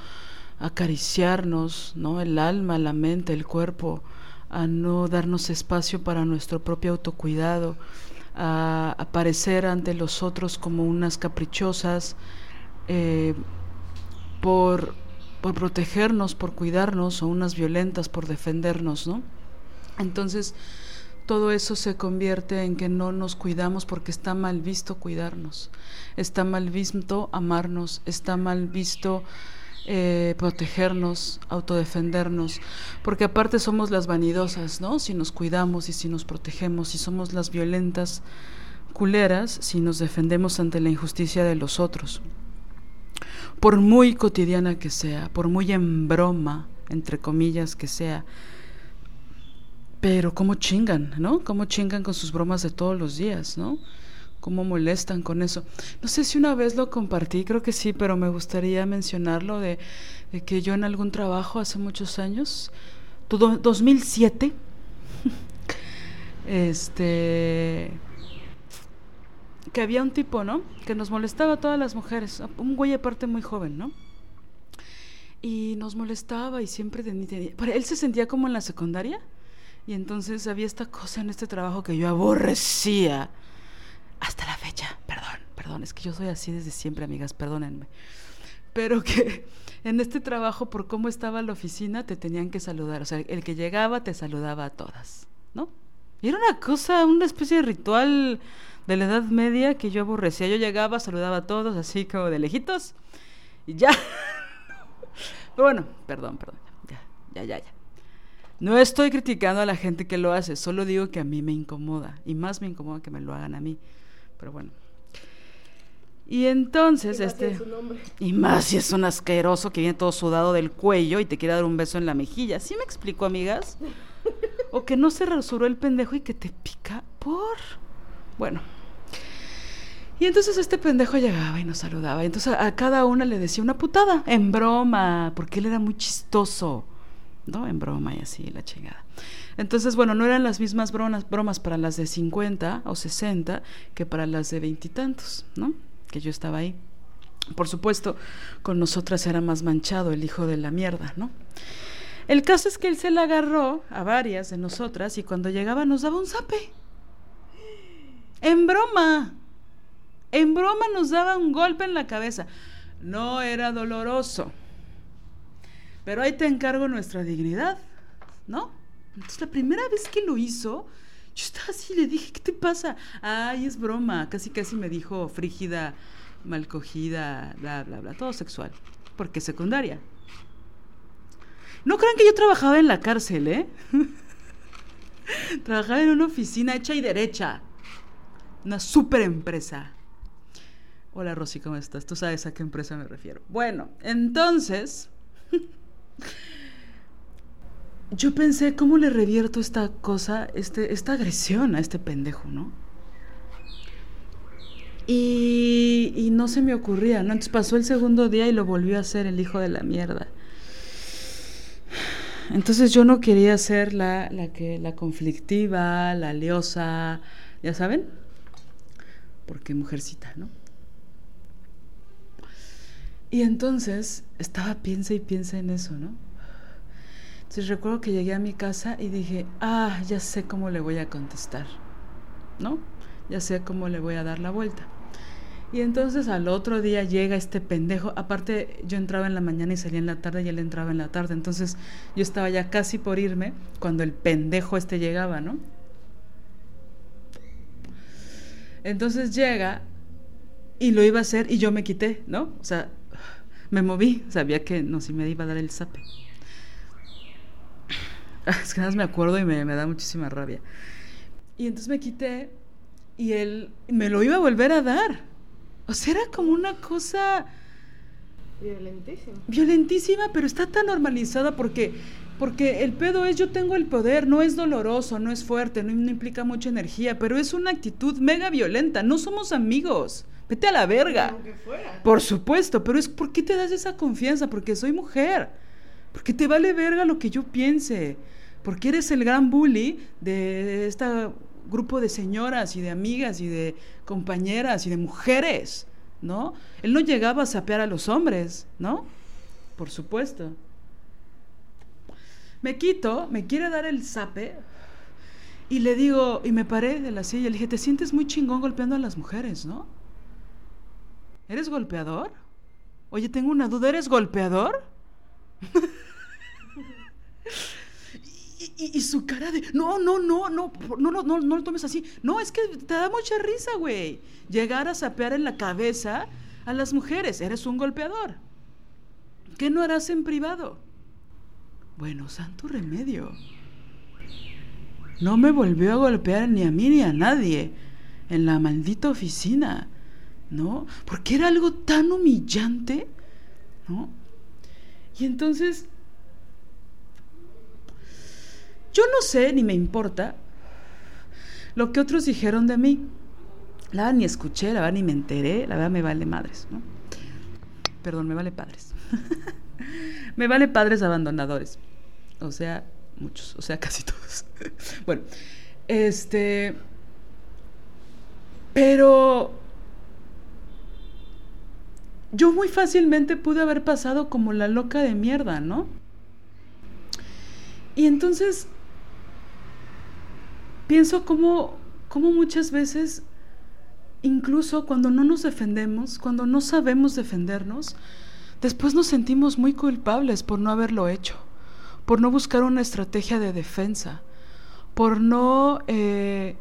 acariciarnos, ¿no? El alma, la mente, el cuerpo a no darnos espacio para nuestro propio autocuidado, a aparecer ante los otros como unas caprichosas eh, por, por protegernos, por cuidarnos, o unas violentas por defendernos, ¿no? Entonces, todo eso se convierte en que no nos cuidamos porque está mal visto cuidarnos, está mal visto amarnos, está mal visto eh, protegernos, autodefendernos, porque aparte somos las vanidosas, ¿no? Si nos cuidamos y si nos protegemos, si somos las violentas culeras, si nos defendemos ante la injusticia de los otros. Por muy cotidiana que sea, por muy en broma, entre comillas, que sea, pero cómo chingan, ¿no? Cómo chingan con sus bromas de todos los días, ¿no? Cómo molestan con eso. No sé si una vez lo compartí, creo que sí, pero me gustaría mencionarlo de, que yo en algún trabajo hace muchos años, 2007, este, que había un tipo, ¿no? Que nos molestaba a todas las mujeres, un güey aparte muy joven, ¿no? Y nos molestaba y siempre tenía, él se sentía como en la secundaria y entonces había esta cosa en este trabajo que yo aborrecía hasta la fecha, perdón, perdón, es que yo soy así desde siempre, amigas, perdónenme. Pero que en este trabajo, por cómo estaba la oficina, te tenían que saludar. O sea, el que llegaba te saludaba a todas, ¿no? Era una cosa, una especie de ritual de la Edad Media que yo aborrecía. Yo llegaba, saludaba a todos, así como de lejitos, y ya. Pero bueno, perdón, perdón, ya, ya, ya, ya. No estoy criticando a la gente que lo hace, solo digo que a mí me incomoda, y más me incomoda que me lo hagan a mí pero bueno. Y entonces, y este. Y más si es un asqueroso que viene todo sudado del cuello y te quiere dar un beso en la mejilla. ¿Sí me explico, amigas? o que no se rasuró el pendejo y que te pica por. Bueno. Y entonces este pendejo llegaba y nos saludaba. Y entonces a, cada una le decía una putada, en broma, porque él era muy chistoso. ¿No? En broma y así, la chingada. Entonces, bueno, no eran las mismas bromas, bromas para las de 50 o 60 que para las de veintitantos, ¿no? Que yo estaba ahí. Por supuesto, con nosotras era más manchado el hijo de la mierda, ¿no? El caso es que él se la agarró a varias de nosotras y cuando llegaba nos daba un zape. En broma. En broma nos daba un golpe en la cabeza. No era doloroso. Pero ahí te encargo nuestra dignidad, ¿no? Entonces la primera vez que lo hizo, yo estaba así, le dije, ¿qué te pasa? Ay, es broma. Casi, casi me dijo frígida, mal cogida, bla, bla, bla. Todo sexual. Porque secundaria. No crean que yo trabajaba en la cárcel, ¿eh? trabajaba en una oficina hecha y derecha. Una super empresa. Hola Rosy, ¿cómo estás? Tú sabes a qué empresa me refiero. Bueno, entonces... yo pensé, ¿cómo le revierto esta cosa, este, esta agresión a este pendejo, no? Y, y no se me ocurría, ¿no? Entonces pasó el segundo día y lo volvió a hacer el hijo de la mierda. Entonces yo no quería ser la, la que, la conflictiva, la leosa, ya saben, porque mujercita, ¿no? Y entonces estaba piensa y piensa en eso, ¿no? Entonces recuerdo que llegué a mi casa y dije, ah, ya sé cómo le voy a contestar, ¿no? Ya sé cómo le voy a dar la vuelta. Y entonces al otro día llega este pendejo. Aparte, yo entraba en la mañana y salía en la tarde y él entraba en la tarde. Entonces yo estaba ya casi por irme cuando el pendejo este llegaba, ¿no? Entonces llega y lo iba a hacer y yo me quité, ¿no? O sea, me moví, sabía que no, si me iba a dar el zape. Es que nada más me acuerdo y me, me da muchísima rabia. Y entonces me quité y él me lo iba a volver a dar. O sea, era como una cosa... Violentísima. Violentísima, pero está tan normalizada porque, porque el pedo es yo tengo el poder, no es doloroso, no es fuerte, no, no implica mucha energía, pero es una actitud mega violenta, no somos amigos. Vete a la verga. Aunque fuera. Por supuesto, pero es ¿por qué te das esa confianza? Porque soy mujer. Porque te vale verga lo que yo piense. Porque eres el gran bully de esta grupo de señoras y de amigas y de compañeras y de mujeres, ¿no? Él no llegaba a sapear a los hombres, ¿no? Por supuesto. Me quito, me quiere dar el zape y le digo, y me paré de la silla, le dije, te sientes muy chingón golpeando a las mujeres, ¿no? ¿Eres golpeador? Oye, tengo una duda, ¿eres golpeador? Y, su cara de, no, no, no, no, no, no, no, no lo tomes así. No, es que te da mucha risa, güey. Llegar a sapear en la cabeza a las mujeres. Eres un golpeador. ¿Qué no harás en privado? Bueno, santo remedio. No me volvió a golpear ni a mí ni a nadie en la maldita oficina, ¿no? Porque era algo tan humillante, ¿no? Y entonces yo no sé ni me importa lo que otros dijeron de mí. La verdad ni escuché, la verdad ni me enteré, la verdad me vale madres, ¿no? Perdón, me vale padres. me vale padres abandonadores. O sea, muchos, o sea, casi todos. bueno, este... Pero yo muy fácilmente pude haber pasado como la loca de mierda, ¿no? Y entonces pienso como, como muchas veces, incluso cuando no nos defendemos, cuando no sabemos defendernos, después nos sentimos muy culpables por no haberlo hecho, por no buscar una estrategia de defensa, por no eh,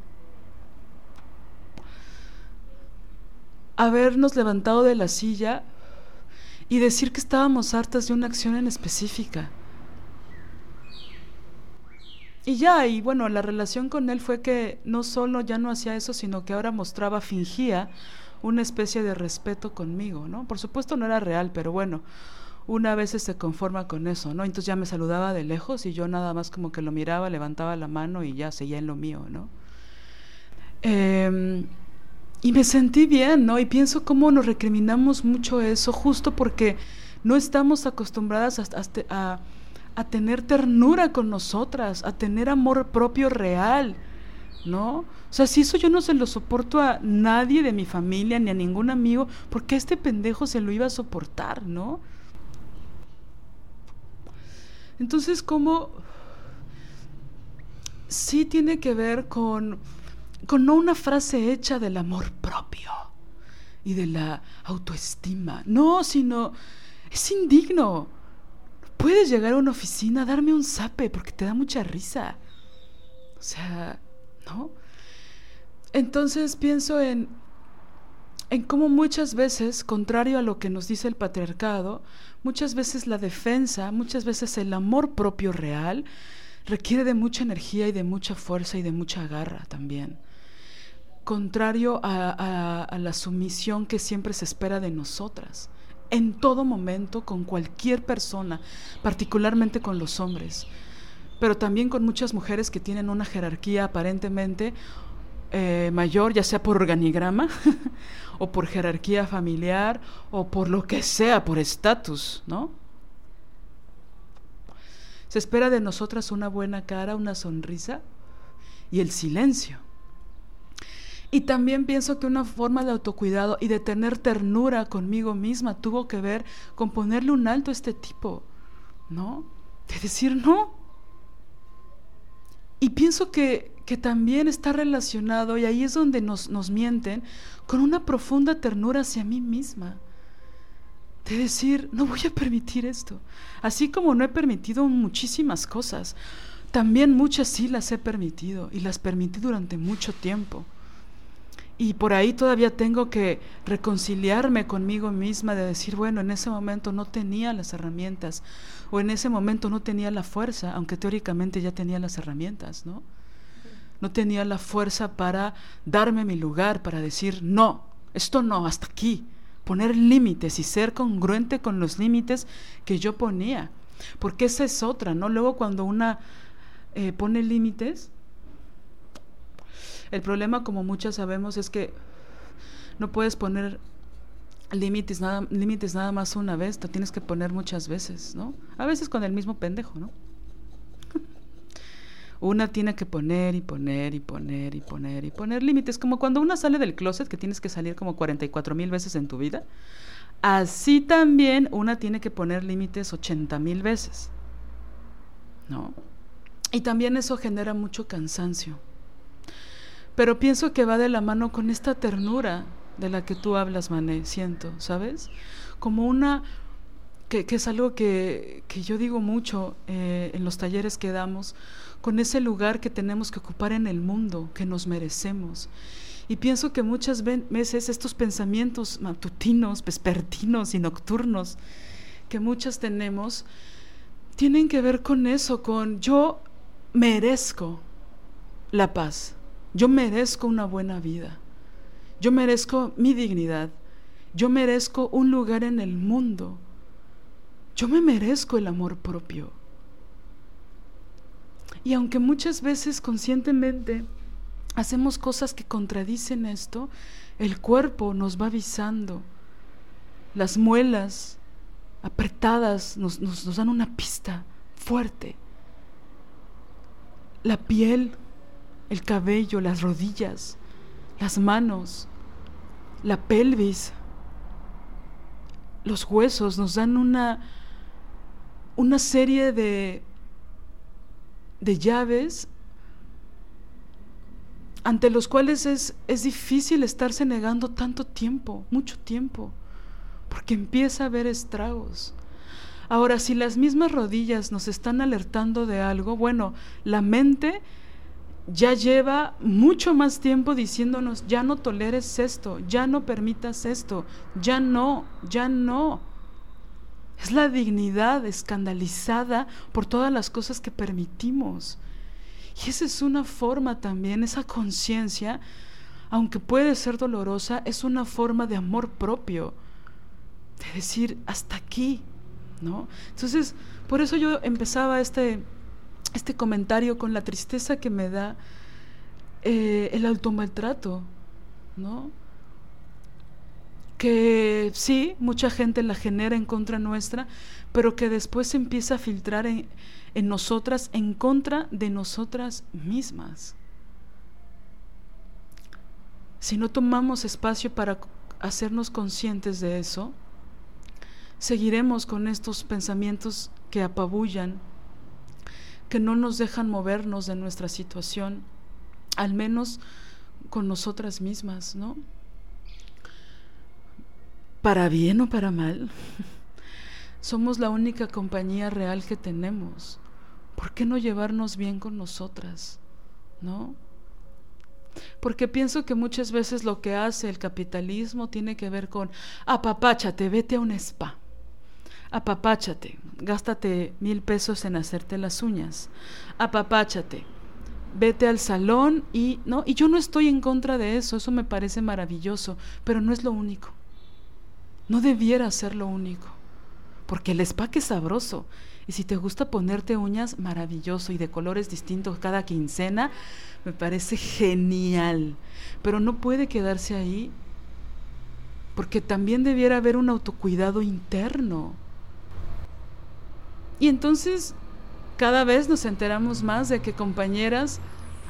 habernos levantado de la silla y decir que estábamos hartas de una acción en específica. Y ya, y bueno, la relación con él fue que no solo ya no hacía eso, sino que ahora mostraba, fingía una especie de respeto conmigo, ¿no? Por supuesto no era real, pero bueno, una vez se conforma con eso, ¿no? Entonces ya me saludaba de lejos y yo nada más como que lo miraba, levantaba la mano y ya seguía en lo mío, ¿no? Em, y me sentí bien, ¿no? Y pienso cómo nos recriminamos mucho eso, justo porque no estamos acostumbradas a a tener ternura con nosotras, a tener amor propio real, ¿no? O sea, si eso yo no se lo soporto a nadie de mi familia ni a ningún amigo, ¿por qué este pendejo se lo iba a soportar, ¿no? Entonces, ¿cómo sí tiene que ver con, con no una frase hecha del amor propio y de la autoestima, no, sino es indigno. Puedes llegar a una oficina, darme un zape porque te da mucha risa. O sea, ¿no? Entonces pienso en, en cómo muchas veces, contrario a lo que nos dice el patriarcado, muchas veces la defensa, muchas veces el amor propio real, requiere de mucha energía y de mucha fuerza y de mucha garra también. Contrario a, la sumisión que siempre se espera de nosotras, en todo momento, con cualquier persona, particularmente con los hombres, pero también con muchas mujeres que tienen una jerarquía aparentemente eh, mayor, ya sea por organigrama o por jerarquía familiar o por lo que sea, por estatus, ¿no? Se espera de nosotras una buena cara, una sonrisa y el silencio. Y también pienso que una forma de autocuidado y de tener ternura conmigo misma tuvo que ver con ponerle un alto a este tipo, ¿no? De decir no. Y pienso que, que también está relacionado, y ahí es donde nos, nos mienten, con una profunda ternura hacia mí misma de decir, no voy a permitir esto. Así como no he permitido muchísimas cosas, también muchas sí las he permitido y las permití durante mucho tiempo. Y por ahí todavía tengo que reconciliarme conmigo misma de decir, bueno, en ese momento no tenía las herramientas o en ese momento no tenía la fuerza, aunque teóricamente ya tenía las herramientas, ¿no? No tenía la fuerza para darme mi lugar, para decir, no, esto no, hasta aquí poner límites y ser congruente con los límites que yo ponía. Porque esa es otra, ¿no? Luego cuando una eh, pone límites, el problema, como muchas sabemos, es que no puedes poner límites nada, límites nada más una vez, te tienes que poner muchas veces, ¿no? A veces con el mismo pendejo, ¿no? una tiene que poner y poner y poner y poner y poner límites, como cuando una sale del closet, que tienes que salir como 44 mil veces en tu vida, así también una tiene que poner límites 80 mil veces, ¿no? Y también eso genera mucho cansancio. Pero pienso que va de la mano con esta ternura de la que tú hablas, Mané, siento, ¿sabes? Como una, que, es algo que, yo digo mucho eh, en los talleres que damos, con ese lugar que tenemos que ocupar en el mundo, que nos merecemos. Y pienso que muchas veces estos pensamientos matutinos, vespertinos y nocturnos que muchas tenemos, tienen que ver con eso, con yo merezco la paz, yo merezco una buena vida, yo merezco mi dignidad, yo merezco un lugar en el mundo, yo me merezco el amor propio. Y aunque muchas veces conscientemente hacemos cosas que contradicen esto, el cuerpo nos va avisando. Las muelas apretadas nos, nos, dan una pista fuerte. La piel, el cabello, las rodillas, las manos, la pelvis, los huesos nos dan una, una serie de de llaves ante los cuales es, es difícil estarse negando tanto tiempo, mucho tiempo, porque empieza a haber estragos. Ahora, si las mismas rodillas nos están alertando de algo, bueno, la mente ya lleva mucho más tiempo diciéndonos, ya no toleres esto, ya no permitas esto, ya no, ya no. Es la dignidad escandalizada por todas las cosas que permitimos. Y esa es una forma también, esa conciencia, aunque puede ser dolorosa, es una forma de amor propio, de decir, hasta aquí, ¿no? Entonces, por eso yo empezaba este, este comentario con la tristeza que me da eh, el automaltrato, ¿no? que sí, mucha gente la genera en contra nuestra, pero que después se empieza a filtrar en, en nosotras en contra de nosotras mismas. Si no tomamos espacio para hacernos conscientes de eso, seguiremos con estos pensamientos que apabullan, que no nos dejan movernos de nuestra situación, al menos con nosotras mismas, ¿no? Para bien o para mal, somos la única compañía real que tenemos. ¿Por qué no llevarnos bien con nosotras? ¿No? Porque pienso que muchas veces lo que hace el capitalismo tiene que ver con apapáchate, vete a un spa. Apapáchate, gástate mil pesos en hacerte las uñas. Apapáchate, vete al salón y no, y yo no estoy en contra de eso, eso me parece maravilloso, pero no es lo único. No debiera ser lo único. Porque el spa que es sabroso. Y si te gusta ponerte uñas, maravilloso y de colores distintos cada quincena, me parece genial. Pero no puede quedarse ahí porque también debiera haber un autocuidado interno. Y entonces cada vez nos enteramos más de que compañeras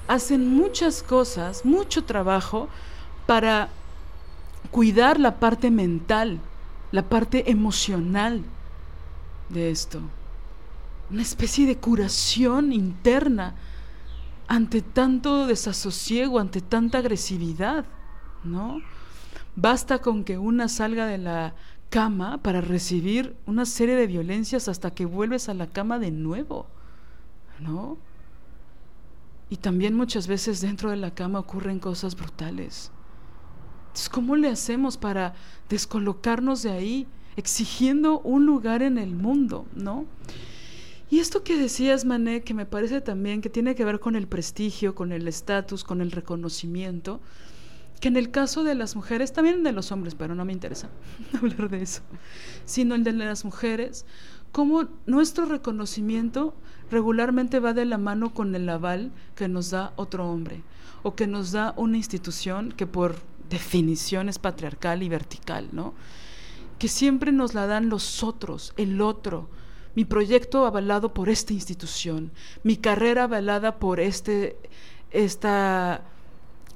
hacen muchas cosas, mucho trabajo para cuidar la parte mental, la parte emocional de esto. Una especie de curación interna ante tanto desasosiego, ante tanta agresividad, ¿no? Basta con que una salga de la cama para recibir una serie de violencias hasta que vuelves a la cama de nuevo, ¿no? Y también muchas veces dentro de la cama ocurren cosas brutales. Entonces, ¿cómo le hacemos para descolocarnos de ahí, exigiendo un lugar en el mundo, ¿no? Y esto que decías, Mané, que me parece también que tiene que ver con el prestigio, con el estatus, con el reconocimiento, que en el caso de las mujeres, también de los hombres, pero no me interesa hablar de eso, sino el de las mujeres, cómo nuestro reconocimiento regularmente va de la mano con el aval que nos da otro hombre o que nos da una institución que por definición es patriarcal y vertical, ¿no? Que siempre nos la dan los otros, el otro, mi proyecto avalado por esta institución, mi carrera avalada por este, esta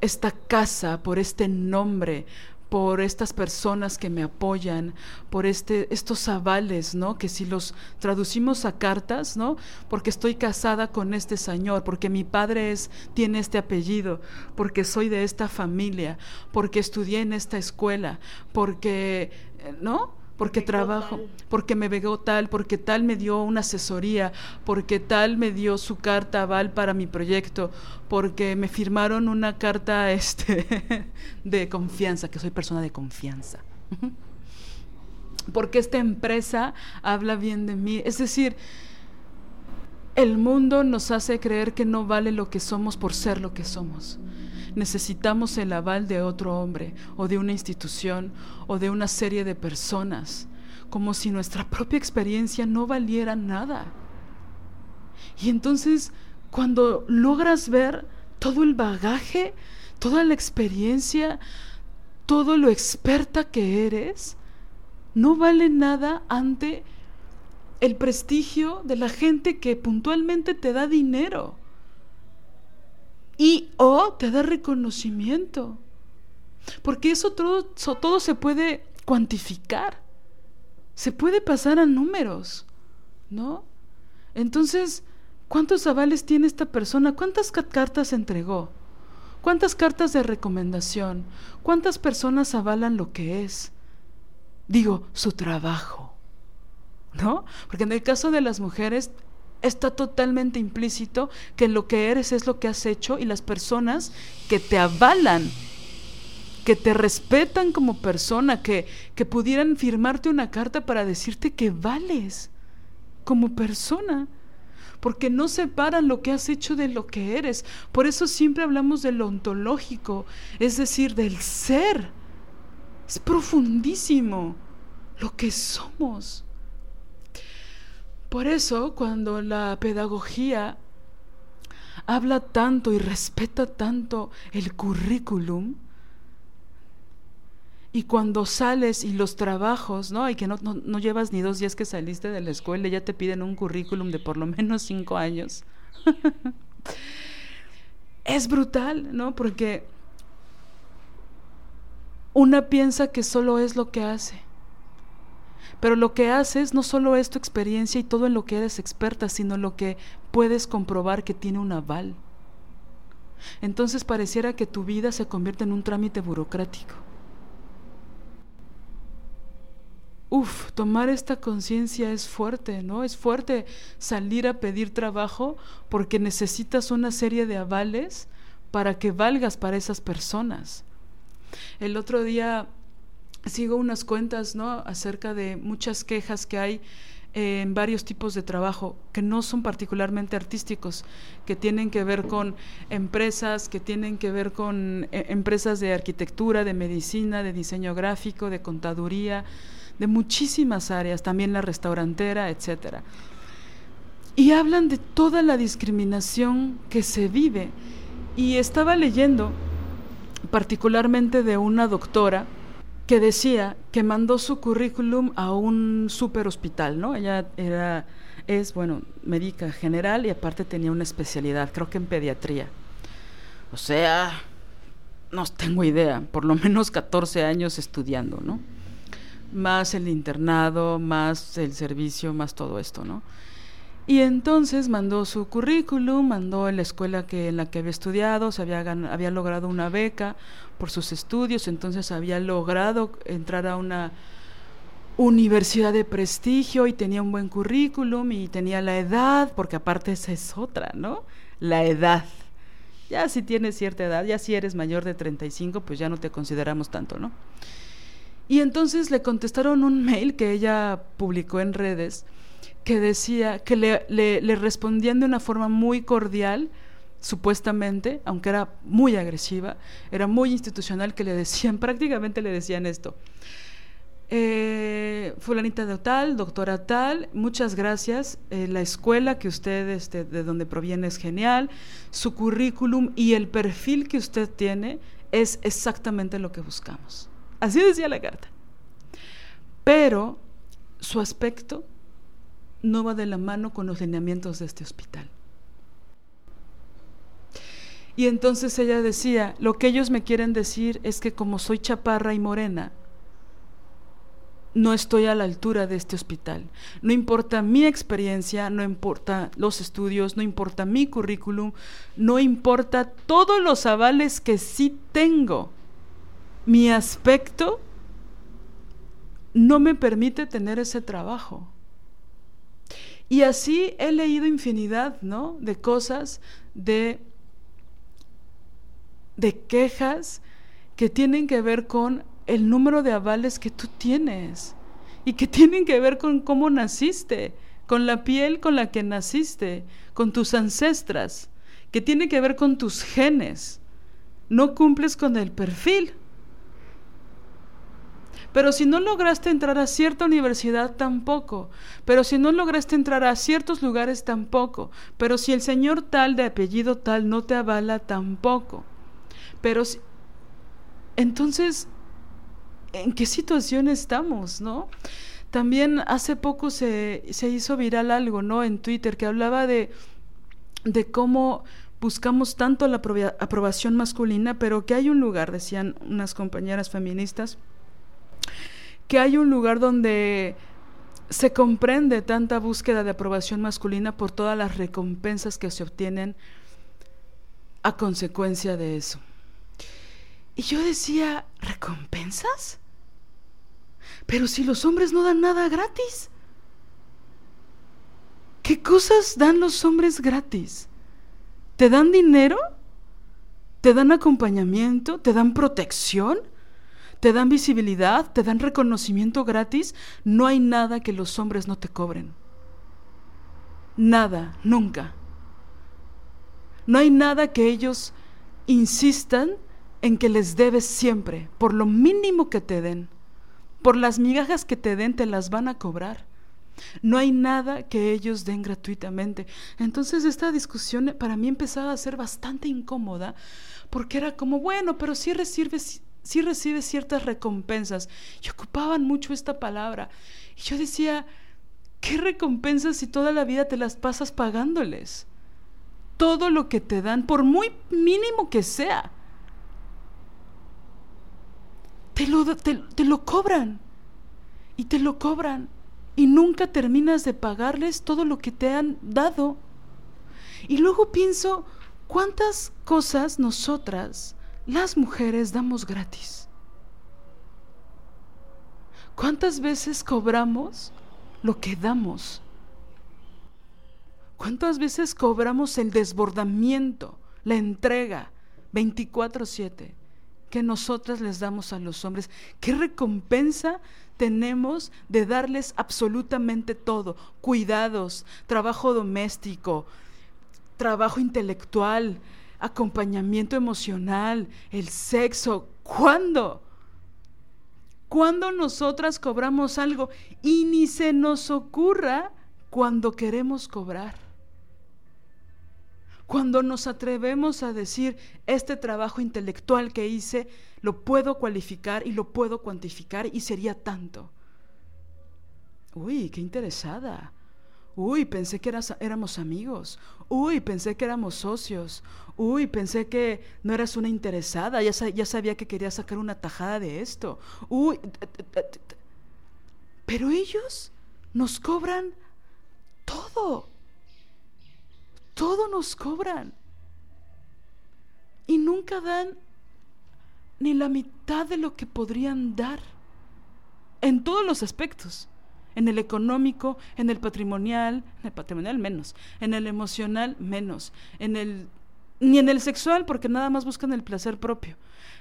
esta casa, por este nombre, por estas personas que me apoyan, por este, estos avales, ¿no? Que si los traducimos a cartas, ¿no? Porque estoy casada con este señor, porque mi padre es, tiene este apellido, porque soy de esta familia, porque estudié en esta escuela, porque, ¿no? Porque trabajo, porque me vegó tal, porque tal me dio una asesoría, porque tal me dio su carta aval para mi proyecto, porque me firmaron una carta este de confianza, que soy persona de confianza. Porque esta empresa habla bien de mí, es decir, el mundo nos hace creer que no vale lo que somos por ser lo que somos necesitamos el aval de otro hombre o de una institución o de una serie de personas, como si nuestra propia experiencia no valiera nada. Y entonces, cuando logras ver todo el bagaje, toda la experiencia, todo lo experta que eres, no vale nada ante el prestigio de la gente que puntualmente te da dinero y o te da reconocimiento. Porque eso todo, todo se puede cuantificar. Se puede pasar a números, ¿no? Entonces, ¿cuántos avales tiene esta persona? ¿Cuántas cartas entregó? ¿Cuántas cartas de recomendación? ¿Cuántas personas avalan lo que es? Digo, su trabajo. ¿No? Porque en el caso de las mujeres está totalmente implícito que lo que eres es lo que has hecho y las personas que te avalan, que te respetan como persona, que, que pudieran firmarte una carta para decirte que vales como persona porque no separan lo que has hecho de lo que eres. Por eso siempre hablamos de lo ontológico, es decir, del ser. Es profundísimo lo que somos. Por eso, cuando la pedagogía habla tanto y respeta tanto el currículum, Y cuando sales y los trabajos, ¿no? Y que no, no, llevas ni dos días que saliste de la escuela ya te piden un currículum de por lo menos cinco años. es brutal, ¿no? Porque una piensa que solo es lo que hace. Pero lo que haces no solo es tu experiencia y todo en lo que eres experta, sino lo que puedes comprobar que tiene un aval. Entonces pareciera que tu vida se convierte en un trámite burocrático. Uf, tomar esta conciencia es fuerte, ¿no? Es fuerte salir a pedir trabajo porque necesitas una serie de avales para que valgas para esas personas. El otro día sigo unas cuentas, ¿no? Acerca de muchas quejas que hay en varios tipos de trabajo que no son particularmente artísticos, que tienen que ver con empresas, que tienen que ver con eh, empresas de arquitectura, de medicina, de diseño gráfico, de contaduría, de muchísimas áreas, también la restaurantera, etcétera. Y hablan de toda la discriminación que se vive. Y estaba leyendo particularmente de una doctora que decía que mandó su currículum a un super hospital, ¿no? Ella era, es, bueno, médica general y aparte tenía una especialidad, creo que en pediatría. O sea, no tengo idea, por lo menos 14 años estudiando, ¿no? más el internado, más el servicio, más todo esto, ¿no? Y entonces mandó su currículum, mandó en la escuela que, en la que había estudiado, se había, había logrado una beca por sus estudios, entonces había logrado entrar a una universidad de prestigio y tenía un buen currículum y tenía la edad, porque aparte esa es otra, ¿no? La edad. Ya si tienes cierta edad, ya si eres mayor de 35, pues ya no te consideramos tanto, ¿no? Y entonces le contestaron un mail que ella publicó en redes que decía que le, le, respondían de una forma muy cordial, supuestamente, aunque era muy agresiva, era muy institucional, que le decían, prácticamente le decían esto. Eh, fulanita de tal, doctora tal, muchas gracias. Eh, la escuela que usted, este, de donde proviene, es genial. Su currículum y el perfil que usted tiene es exactamente lo que buscamos. Así decía la carta. Pero su aspecto no va de la mano con los lineamientos de este hospital. Y entonces ella decía, lo que ellos me quieren decir es que como soy chaparra y morena, no estoy a la altura de este hospital. No importa mi experiencia, no importa los estudios, no importa mi currículum, no importa todos los avales que sí tengo mi aspecto no me permite tener ese trabajo. Y así he leído infinidad, ¿no? De cosas, de, de quejas que tienen que ver con el número de avales que tú tienes y que tienen que ver con cómo naciste, con la piel con la que naciste, con tus ancestras, que tiene que ver con tus genes. No cumples con el perfil. Pero si no lograste entrar a cierta universidad, tampoco. Pero si no lograste entrar a ciertos lugares, tampoco. Pero si el señor tal de apellido tal no te avala, tampoco. Pero si... Entonces, ¿en qué situación estamos, no? También hace poco se, se hizo viral algo, ¿no? En Twitter que hablaba de, de cómo buscamos tanto la aprobación masculina, pero que hay un lugar, decían unas compañeras feministas, que hay un lugar donde se comprende tanta búsqueda de aprobación masculina por todas las recompensas que se obtienen a consecuencia de eso. Y yo decía, ¿recompensas? Pero si los hombres no dan nada gratis. ¿Qué cosas dan los hombres gratis? ¿Te dan dinero? ¿Te dan acompañamiento? ¿Te dan protección? Te dan visibilidad, te dan reconocimiento gratis, no hay nada que los hombres no te cobren. Nada, nunca. No hay nada que ellos insistan en que les debes siempre, por lo mínimo que te den, por las migajas que te den, te las van a cobrar. No hay nada que ellos den gratuitamente. Entonces esta discusión para mí empezaba a ser bastante incómoda porque era como, bueno, pero si recibes sí recibes ciertas recompensas. Y ocupaban mucho esta palabra. Y yo decía, ¿qué recompensas si toda la vida te las pasas pagándoles? Todo lo que te dan, por muy mínimo que sea, te lo, te lo cobran. Y te lo cobran. Y nunca terminas de pagarles todo lo que te han dado. Y luego pienso, ¿cuántas cosas nosotras, las mujeres, damos gratis? ¿Cuántas veces cobramos lo que damos? ¿Cuántas veces cobramos el desbordamiento, la entrega 24/7 que nosotras les damos a los hombres? ¿Qué recompensa tenemos de darles absolutamente todo? Cuidados, trabajo doméstico, trabajo intelectual, acompañamiento emocional, el sexo. ¿Cuándo? Cuando nosotras cobramos algo y ni se nos ocurra cuando queremos cobrar. Cuando nos atrevemos a decir, este trabajo intelectual que hice, lo puedo cualificar y lo puedo cuantificar y sería tanto. Uy, qué interesada. Uy, pensé que éramos amigos. Uy, pensé que éramos socios. Uy, pensé que no eras una interesada. Ya, sabía que querías sacar una tajada de esto. Uy. Pero ellos nos cobran todo. Todo nos cobran. Y nunca dan ni la mitad de lo que podrían dar. En todos los aspectos en el económico, en el patrimonial, en el patrimonial menos, en el emocional menos, en el ni en el sexual porque nada más buscan el placer propio.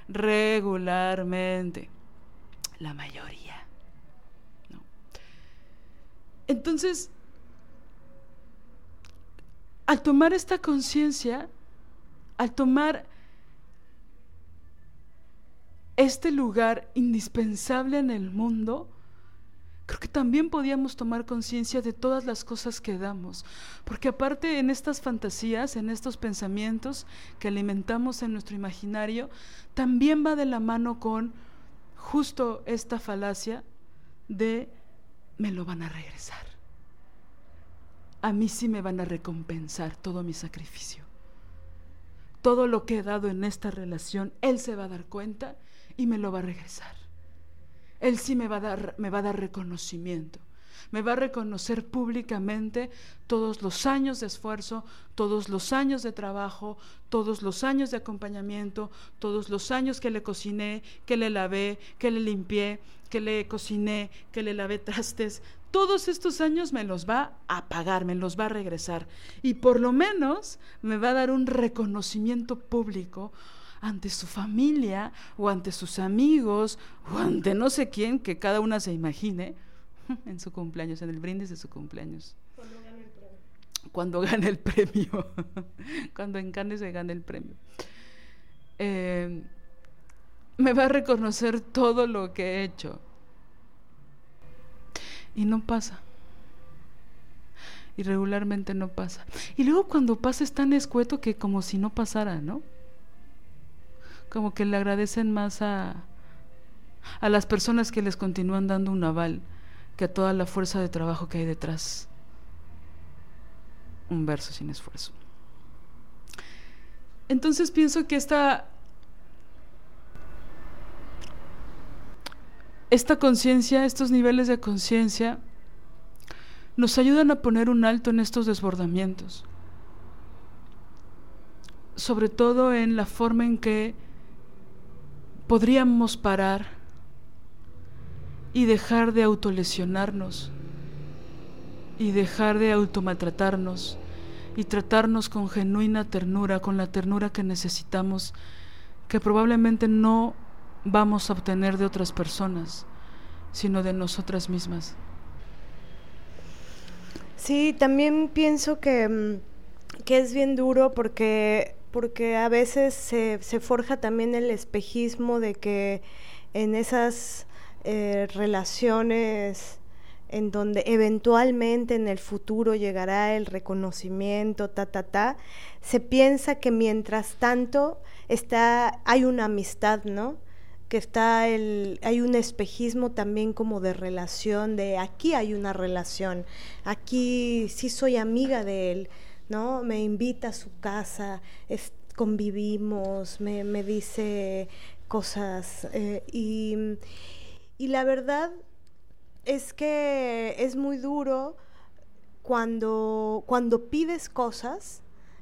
Regularmente, la mayoría. Entonces, al tomar esta conciencia, al tomar este lugar indispensable en el mundo, creo que también podíamos tomar conciencia de todas las cosas que damos, porque aparte en estas fantasías, en estos pensamientos que alimentamos en nuestro imaginario, también va de la mano con justo esta falacia de me lo van a regresar. A mí sí me van a recompensar todo mi sacrificio. Todo lo que he dado en esta relación, Él se va a dar cuenta y me lo va a regresar. Él sí me va a dar, me va a dar reconocimiento. Me va a reconocer públicamente todos los años de esfuerzo, todos los años de trabajo, todos los años de acompañamiento, todos los años que le cociné, que le lavé, que le limpié, que le cociné, que le lavé trastes. Todos estos años me los va a pagar, me los va a regresar. Y por lo menos me va a dar un reconocimiento público ante su familia o ante sus amigos o ante no sé quién que cada una se imagine en su cumpleaños, en el brindis de su cumpleaños. Cuando gane el premio. Cuando gane el premio. Cuando en Cannes se gane el premio. Eh, me va a reconocer todo lo que he hecho. Y no pasa. Y regularmente no pasa. Y luego cuando pasa es tan escueto que como si no pasara, ¿no? Como que le agradecen más a, a las personas que les continúan dando un aval que a toda la fuerza de trabajo que hay detrás. Un verso sin esfuerzo. Entonces pienso que esta, esta conciencia, estos niveles de conciencia, nos ayudan a poner un alto en estos desbordamientos. Sobre todo en la forma en que podríamos parar y dejar de autolesionarnos y dejar de automaltratarnos y tratarnos con genuina ternura, con la ternura que necesitamos, que probablemente no vamos a obtener de otras personas, sino de nosotras mismas. Sí, también pienso que, mm, que es bien duro porque porque a veces se, forja también el espejismo de que en esas eh, relaciones en donde eventualmente en el futuro llegará el reconocimiento, ta, ta, ta, se piensa que mientras tanto está, hay una amistad, ¿no? que está el, hay un espejismo también como de relación, de aquí hay una relación, aquí sí soy amiga de él, ¿no? Me invita a su casa, convivimos, me, me, dice cosas eh, y, y la verdad es que es muy duro cuando, cuando pides cosas,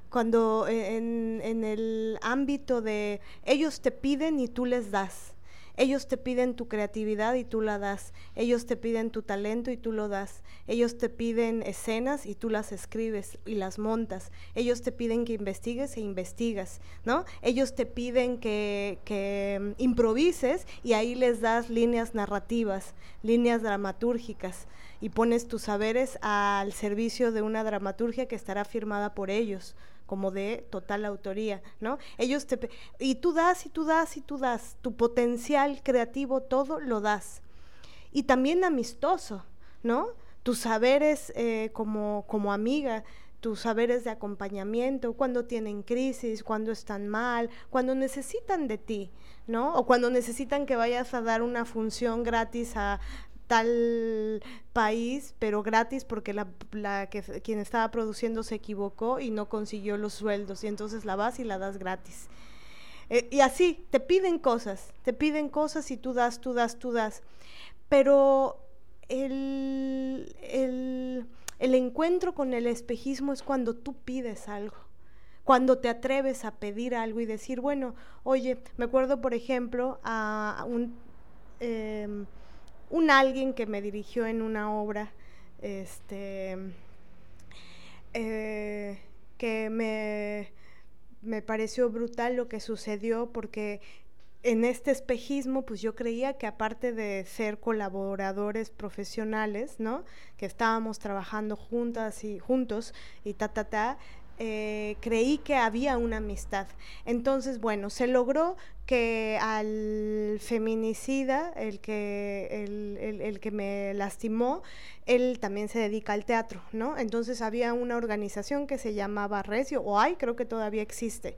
cuando en, en, el ámbito de ellos te piden y tú les das. Ellos te piden tu creatividad y tú la das. Ellos te piden tu talento y tú lo das. Ellos te piden escenas y tú las escribes y las montas. Ellos te piden que investigues e investigas, ¿no? Ellos te piden que, mm, improvises y ahí les das líneas narrativas, líneas dramatúrgicas y pones tus saberes al servicio de una dramaturgia que estará firmada por ellos como de total autoría, ¿no? Ellos te y tú das y tú das y tú das, tu potencial creativo todo lo das. Y también amistoso, ¿no? Tus saberes eh, como, como amiga, tus saberes de acompañamiento, cuando tienen crisis, cuando están mal, cuando necesitan de ti, ¿no? O cuando necesitan que vayas a dar una función gratis a, tal país, pero gratis porque la, que quien estaba produciendo se equivocó y no consiguió los sueldos y entonces la vas y la das gratis. Eh, y así, te piden cosas, te piden cosas y tú das, tú das, tú das. Pero el, el, el encuentro con el espejismo es cuando tú pides algo cuando te atreves a pedir algo y decir, bueno, oye, me acuerdo, por ejemplo, a un em, un alguien que me dirigió en una obra, este, eh, que me, me pareció brutal lo que sucedió porque en este espejismo, pues yo creía que aparte de ser colaboradores profesionales, ¿no? Que estábamos trabajando juntas y juntos y ta, ta, ta, eh, creí que había una amistad. Entonces, bueno, se logró que al feminicida, el que, el, que me lastimó, él también se dedica al teatro, ¿no? Entonces había una organización que se llamaba Recio, o hay, creo que todavía existe,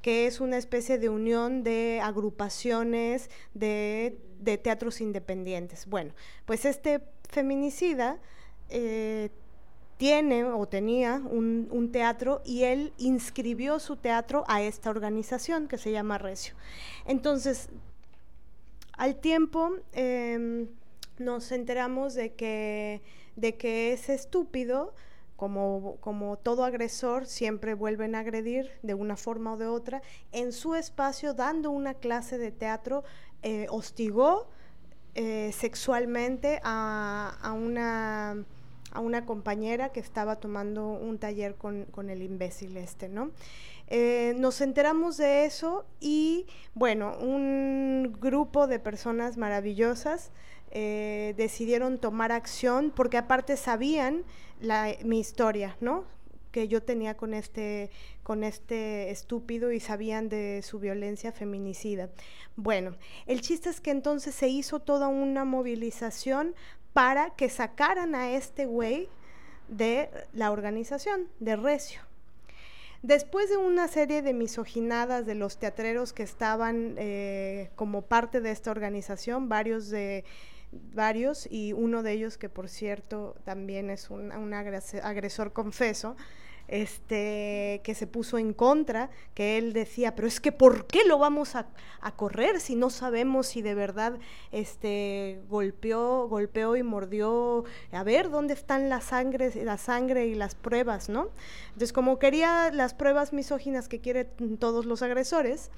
que es una especie de unión de agrupaciones de, de teatros independientes. Bueno, pues este feminicida... Eh, tiene o tenía un, teatro y él inscribió su teatro a esta organización que se llama Recio. Entonces, al tiempo em, nos enteramos de que, de que ese estúpido, como, como todo agresor, siempre vuelven a agredir de una forma o de otra, en su espacio, dando una clase de teatro, eh, hostigó eh, sexualmente a una a una compañera que estaba tomando un taller con, el imbécil este, ¿no? Eh, nos enteramos de eso y, bueno, un grupo de personas maravillosas eh, decidieron tomar acción porque aparte sabían mi historia, ¿no? que yo tenía con este, con este estúpido y sabían de su violencia feminicida. Bueno, el chiste es que entonces se hizo toda una movilización para que sacaran a este güey de la organización, de Recio. Después de una serie de misoginadas de los teatreros que estaban eh, como parte de esta organización, varios de varios y uno de ellos que por cierto también es un, un agresor confeso, este, que se puso en contra, que él decía, pero es que ¿por qué lo vamos a, correr si no sabemos si de verdad este, golpeó, golpeó y mordió? A ver, ¿dónde están las sangre, la sangre y las pruebas, no? Entonces, como quería las pruebas misóginas que quieren todos los agresores,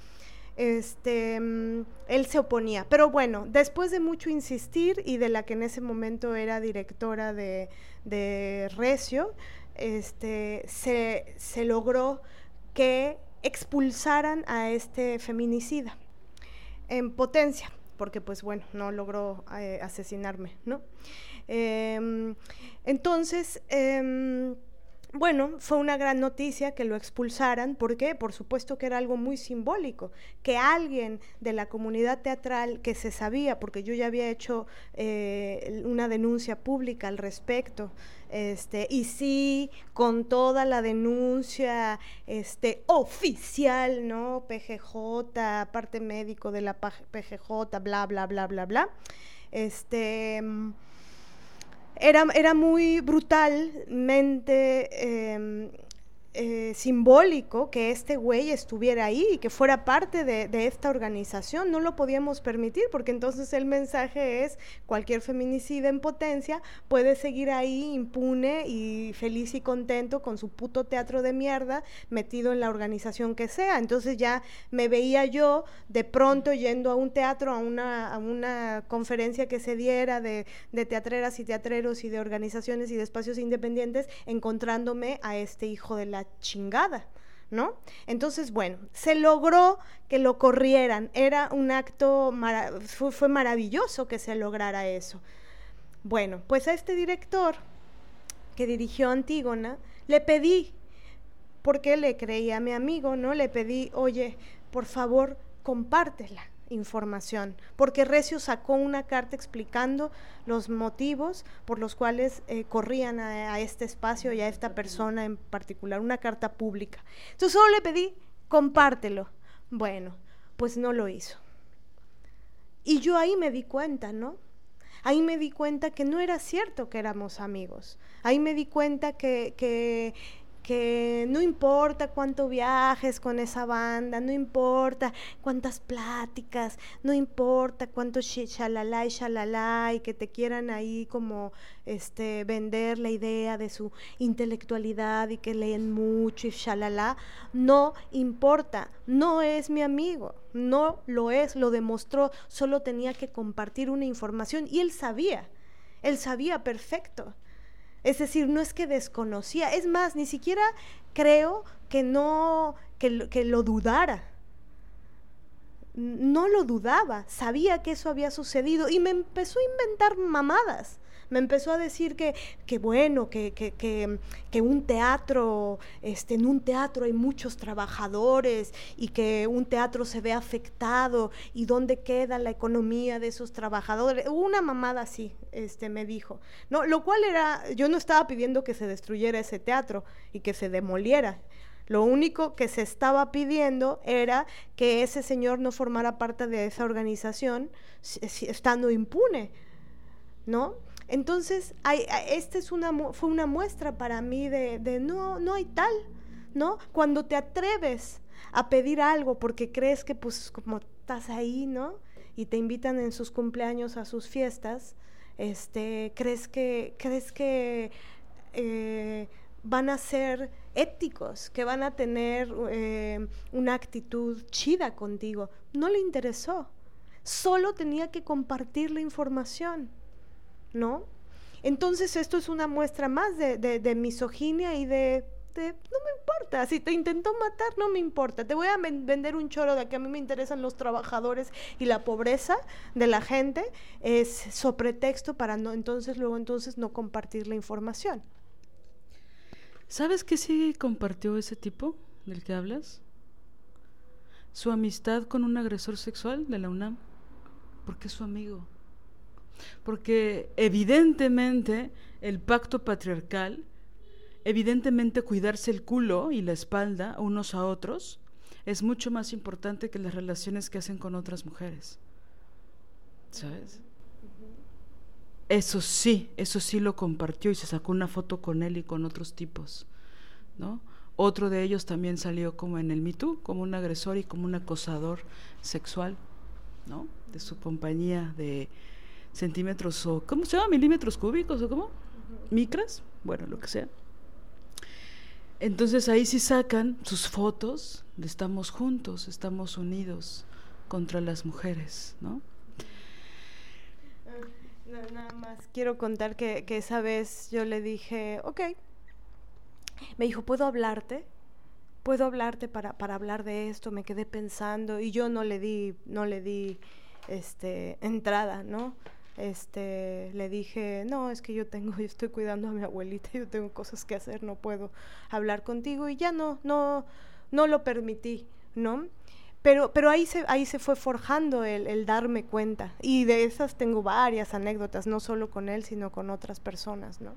este, mm, él se oponía. Pero bueno, después de mucho insistir y de la que en ese momento era directora de, de Recio, este, se, logró que expulsaran a este feminicida en potencia, porque pues bueno, no logró eh, asesinarme, ¿no? Em, entonces, em, bueno, fue una gran noticia que lo expulsaran. ¿Por qué? Por supuesto que era algo muy simbólico. Que alguien de la comunidad teatral que se sabía, porque yo ya había hecho eh, una denuncia pública al respecto, este, y sí, con toda la denuncia este, oficial, ¿no? PGJ, parte médico de la PGJ, bla, bla, bla, bla, bla. Este era, era muy brutalmente em, eh, simbólico que este güey estuviera ahí y que fuera parte de, esta organización. No lo podíamos permitir porque entonces el mensaje es cualquier feminicida en potencia puede seguir ahí impune y feliz y contento con su puto teatro de mierda metido en la organización que sea. Entonces ya me veía yo de pronto yendo a un teatro, a una, a una conferencia que se diera de, de teatreras y teatreros y de organizaciones y de espacios independientes, encontrándome a este hijo de la chingada. ¿No? Entonces, bueno, se logró que lo corrieran. Era un acto, fue, maravilloso que se lograra eso. Bueno, pues a este director que dirigió Antígona, le pedí, porque le creía a mi amigo, ¿no? Le pedí, oye, por favor, compártela información, porque Recio sacó una carta explicando los motivos por los cuales eh, corrían a, este espacio y a esta persona en particular, una carta pública. Entonces solo le pedí, compártelo. Bueno, pues no lo hizo. Y yo ahí me di cuenta, ¿no? Ahí me di cuenta que no era cierto que éramos amigos. Ahí me di cuenta que, que que no importa cuánto viajes con esa banda, no importa cuántas pláticas, no importa cuánto shalala y shalala y que te quieran ahí como este vender la idea de su intelectualidad y que leen mucho y shalala, no importa, no es mi amigo, no lo es, lo demostró, solo tenía que compartir una información y él sabía, él sabía perfecto. Es decir, no es que desconocía, es más, ni siquiera creo que no, que, lo dudara. No lo dudaba, sabía que eso había sucedido y me empezó a inventar mamadas me empezó a decir que, que bueno, que, que, que, un teatro, este, en un teatro hay muchos trabajadores y que un teatro se ve afectado y dónde queda la economía de esos trabajadores. Una mamada así, este, me dijo. No, lo cual era, yo no estaba pidiendo que se destruyera ese teatro y que se demoliera. Lo único que se estaba pidiendo era que ese señor no formara parte de esa organización estando impune, ¿no? Entonces, esta es una, fue una muestra para mí de, no, no hay tal, ¿no? Cuando te atreves a pedir algo porque crees que pues como estás ahí, ¿no? Y te invitan en sus cumpleaños a sus fiestas, este, crees que, crees que eh, van a ser éticos, que van a tener eh, una actitud chida contigo. No le interesó. Solo tenía que compartir la información. ¿No? Entonces esto es una muestra más de, de, misoginia y de, no me importa, si te intentó matar, no me importa, te voy a vender un choro de que a mí me interesan los trabajadores y la pobreza de la gente, es sopretexto para no, entonces luego entonces no compartir la información. ¿Sabes qué sí compartió ese tipo del que hablas? Su amistad con un agresor sexual de la UNAM, porque es su amigo porque evidentemente el pacto patriarcal, evidentemente cuidarse el culo y la espalda unos a otros, es mucho más importante que las relaciones que hacen con otras mujeres. ¿Sabes? Eso sí, eso sí lo compartió y se sacó una foto con él y con otros tipos, ¿no? Otro de ellos también salió como en el Me como un agresor y como un acosador sexual, ¿no? De su compañía de centímetros o, ¿cómo se llama? Milímetros cúbicos o cómo? Micras, bueno, lo que sea. Entonces ahí sí sacan sus fotos de estamos juntos, estamos unidos contra las mujeres, ¿no? nada más quiero contar que, que esa vez yo le dije, ok, me dijo, ¿puedo hablarte? ¿Puedo hablarte para, para hablar de esto? Me quedé pensando y yo no le di, no le di este, entrada, ¿no? Este, le dije, no, es que yo tengo, yo estoy cuidando a mi abuelita, yo tengo cosas que hacer, no puedo hablar contigo y ya no, no, no lo permití, ¿no? Pero, pero ahí, se, ahí se fue forjando el, el, darme cuenta. Y de esas tengo varias anécdotas, no solo con él, sino con otras personas, ¿no?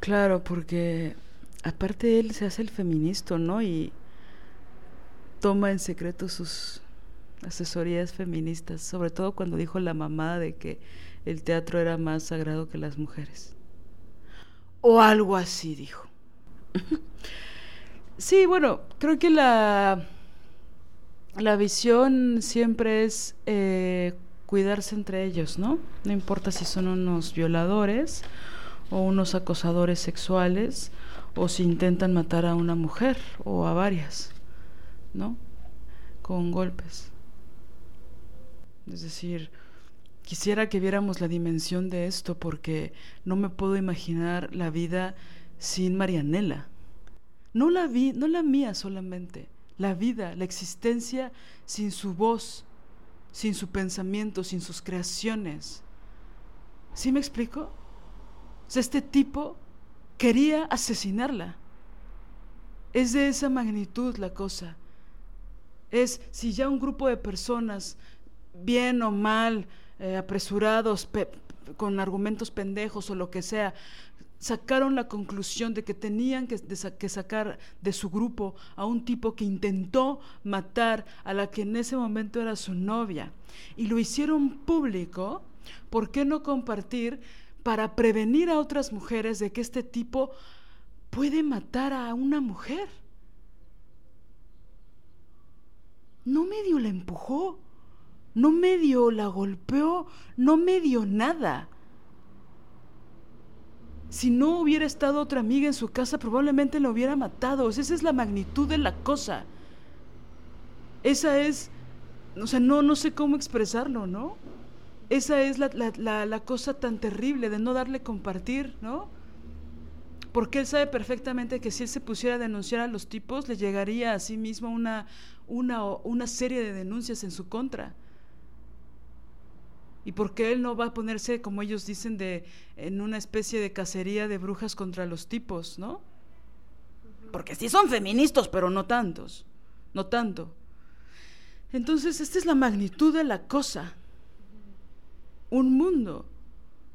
Claro, porque aparte él se hace el feminista, ¿no? Y toma en secreto sus asesorías feministas, sobre todo cuando dijo la mamá de que el teatro era más sagrado que las mujeres. O algo así dijo. sí, bueno, creo que la, la visión siempre es eh, cuidarse entre ellos, ¿no? No importa si son unos violadores o unos acosadores sexuales o si intentan matar a una mujer o a varias, ¿no? Con golpes. Es decir, quisiera que viéramos la dimensión de esto porque no me puedo imaginar la vida sin Marianela. No la vi, no la mía solamente, la vida, la existencia sin su voz, sin su pensamiento, sin sus creaciones. ¿Sí me explico? este tipo quería asesinarla. Es de esa magnitud la cosa. Es si ya un grupo de personas, bien o mal, eh, apresurados, con argumentos pendejos o lo que sea, sacaron la conclusión de que tenían que, que, sacar de su grupo a un tipo que intentó matar a la que en ese momento era su novia y lo hicieron público, ¿por qué no compartir para prevenir a otras mujeres de que este tipo puede matar a una mujer. No medio la empujó, no medio la golpeó, no medio nada. Si no hubiera estado otra amiga en su casa, probablemente la hubiera matado. esa es la magnitud de la cosa. Esa es, o sea, no, no sé cómo expresarlo, ¿no? Esa es la, cosa tan terrible de no darle compartir, ¿no? Porque él sabe perfectamente que si él se pusiera a denunciar a los tipos, le llegaría a sí mismo una, una, una serie de denuncias en su contra. Y porque él no va a ponerse, como ellos dicen, de, en una especie de cacería de brujas contra los tipos, ¿no? Porque sí son feministas, pero no tantos, no tanto. Entonces, esta es la magnitud de la cosa un mundo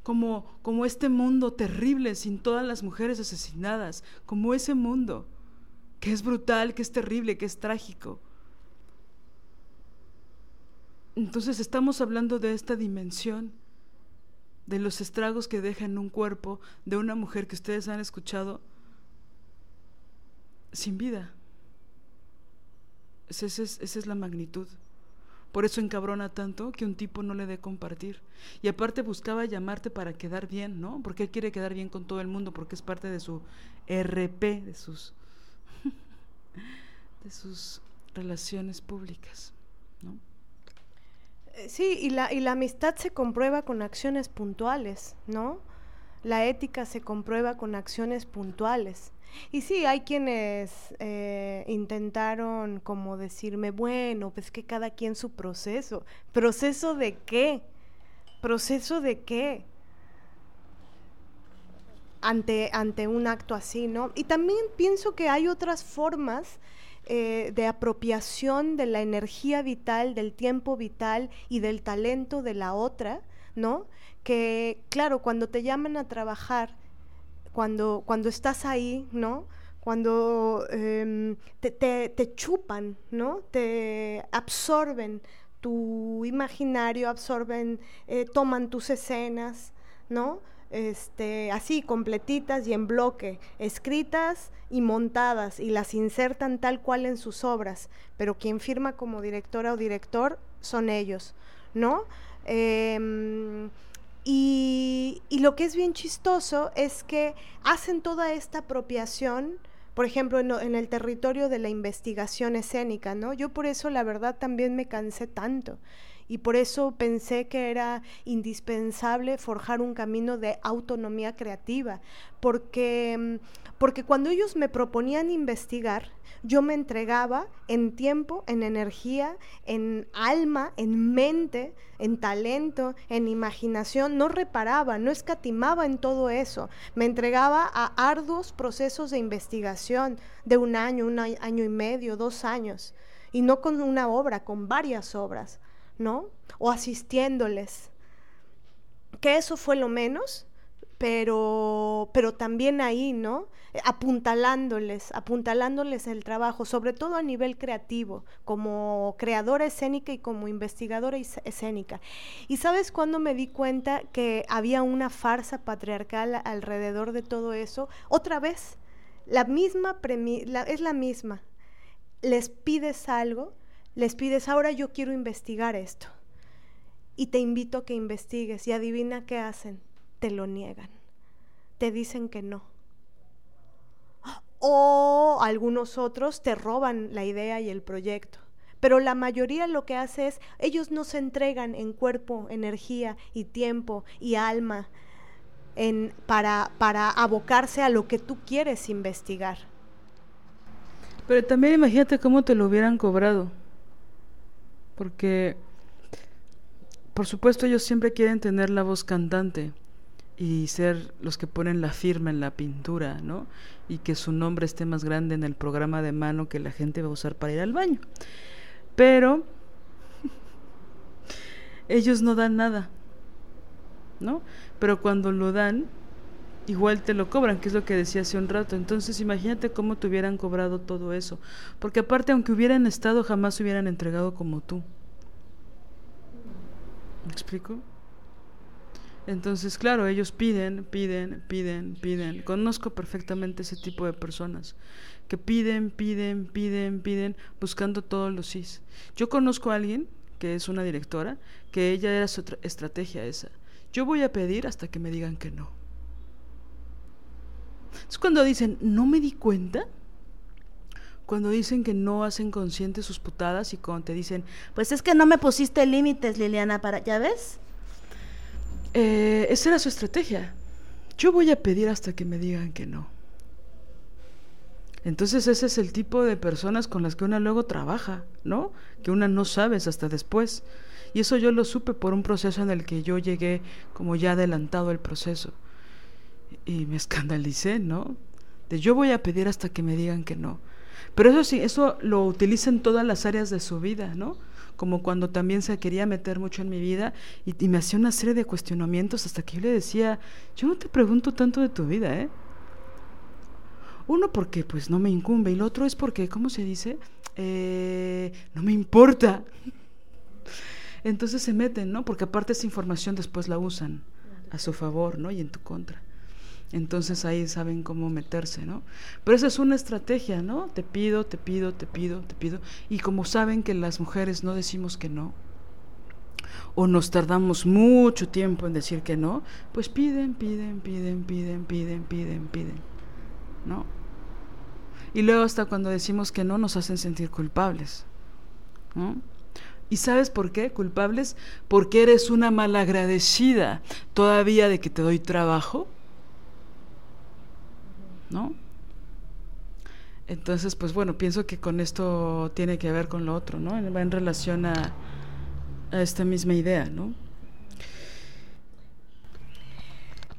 como, como este mundo terrible sin todas las mujeres asesinadas, como ese mundo que es brutal, que es terrible, que es trágico. Entonces estamos hablando de esta dimensión, de los estragos que deja en un cuerpo de una mujer que ustedes han escuchado sin vida. Esa es, es la magnitud. Por eso encabrona tanto que un tipo no le dé compartir. Y aparte buscaba llamarte para quedar bien, ¿no? Porque él quiere quedar bien con todo el mundo, porque es parte de su RP, de sus, de sus relaciones públicas, ¿no? Eh, sí, y la, y la amistad se comprueba con acciones puntuales, ¿no? La ética se comprueba con acciones puntuales. Y sí, hay quienes eh, intentaron como decirme, bueno, pues que cada quien su proceso. ¿Proceso de qué? ¿Proceso de qué? Ante, ante un acto así, ¿no? Y también pienso que hay otras formas eh, de apropiación de la energía vital, del tiempo vital y del talento de la otra, ¿no? Que, claro, cuando te llaman a trabajar cuando, cuando estás ahí, ¿no? Cuando em, te, chupan, ¿no? Te absorben tu imaginario, absorben, eh, toman tus escenas, ¿no? Este, así, completitas y en bloque, escritas y montadas, y las insertan tal cual en sus obras, pero quien firma como directora o director son ellos, ¿no? Em, y, lo que es bien chistoso es que hacen toda esta apropiación, por ejemplo, en, el territorio de la investigación escénica, ¿no? Yo por eso la verdad también me cansé tanto. Y por eso pensé que era indispensable forjar un camino de autonomía creativa, porque, mm, porque cuando ellos me proponían investigar, yo me entregaba en tiempo, en energía, en alma, en mente, en talento, en imaginación, no reparaba, no escatimaba en todo eso, me entregaba a arduos procesos de investigación de un año, un año y medio, dos años, y no con una obra, con varias obras. O asistiéndoles. Que eso fue lo menos, pero, pero también ahí, ¿no? Apuntalándoles, apuntalándoles el trabajo, sobre todo a nivel creativo, como creadora escénica y como investigadora escénica. ¿Y sabes cuándo me di cuenta que había una farsa patriarcal alrededor de todo eso? Otra vez, la misma es la misma. Les pides algo les pides, ahora yo quiero investigar esto. Y te invito a que investigues y adivina qué hacen. Te lo niegan. Te dicen que no. O algunos otros te roban la idea y el proyecto. Pero la mayoría lo que hace es, ellos no se entregan en cuerpo, energía y tiempo y alma en, para, para abocarse a lo que tú quieres investigar. Pero también imagínate cómo te lo hubieran cobrado porque por supuesto ellos siempre quieren tener la voz cantante y ser los que ponen la firma en la pintura, ¿no? Y que su nombre esté más grande en el programa de mano que la gente va a usar para ir al baño. Pero ellos no dan nada, ¿no? Pero cuando lo dan, igual te lo cobran, que es lo que decía hace un rato. Entonces imagínate cómo te hubieran cobrado todo eso. Porque aparte, aunque hubieran estado, jamás se hubieran entregado como tú. ¿Me explico? Entonces, claro, ellos piden, piden, piden, piden. Conozco perfectamente ese tipo de personas que piden, piden, piden, piden, buscando todos los sís. Yo conozco a alguien que es una directora, que ella era su estrategia esa. Yo voy a pedir hasta que me digan que no. Es cuando dicen, no me di cuenta, cuando dicen que no hacen conscientes sus putadas y cuando te dicen, pues es que no me pusiste límites, Liliana, para, ¿ya ves? Eh, esa era su estrategia. Yo voy a pedir hasta que me digan que no. Entonces ese es el tipo de personas con las que una luego trabaja, ¿no? Que una no sabes hasta después. Y eso yo lo supe por un proceso en el que yo llegué como ya adelantado el proceso. Y me escandalicé, ¿no? De yo voy a pedir hasta que me digan que no. Pero eso sí, eso lo utiliza en todas las áreas de su vida, ¿no? Como cuando también se quería meter mucho en mi vida y, me hacía una serie de cuestionamientos hasta que yo le decía, yo no te pregunto tanto de tu vida, ¿eh? Uno porque pues no me incumbe y el otro es porque, ¿cómo se dice? Eh, no me importa. Entonces se meten, ¿no? Porque aparte esa información después la usan a su favor, ¿no? Y en tu contra. Entonces ahí saben cómo meterse, ¿no? Pero esa es una estrategia, ¿no? Te pido, te pido, te pido, te pido. Y como saben que las mujeres no decimos que no, o nos tardamos mucho tiempo en decir que no, pues piden, piden, piden, piden, piden, piden, piden, ¿no? Y luego hasta cuando decimos que no nos hacen sentir culpables, ¿no? ¿Y sabes por qué? Culpables porque eres una malagradecida todavía de que te doy trabajo ¿no? Entonces, pues bueno, pienso que con esto tiene que ver con lo otro, ¿no? Va en relación a, esta misma idea, ¿no?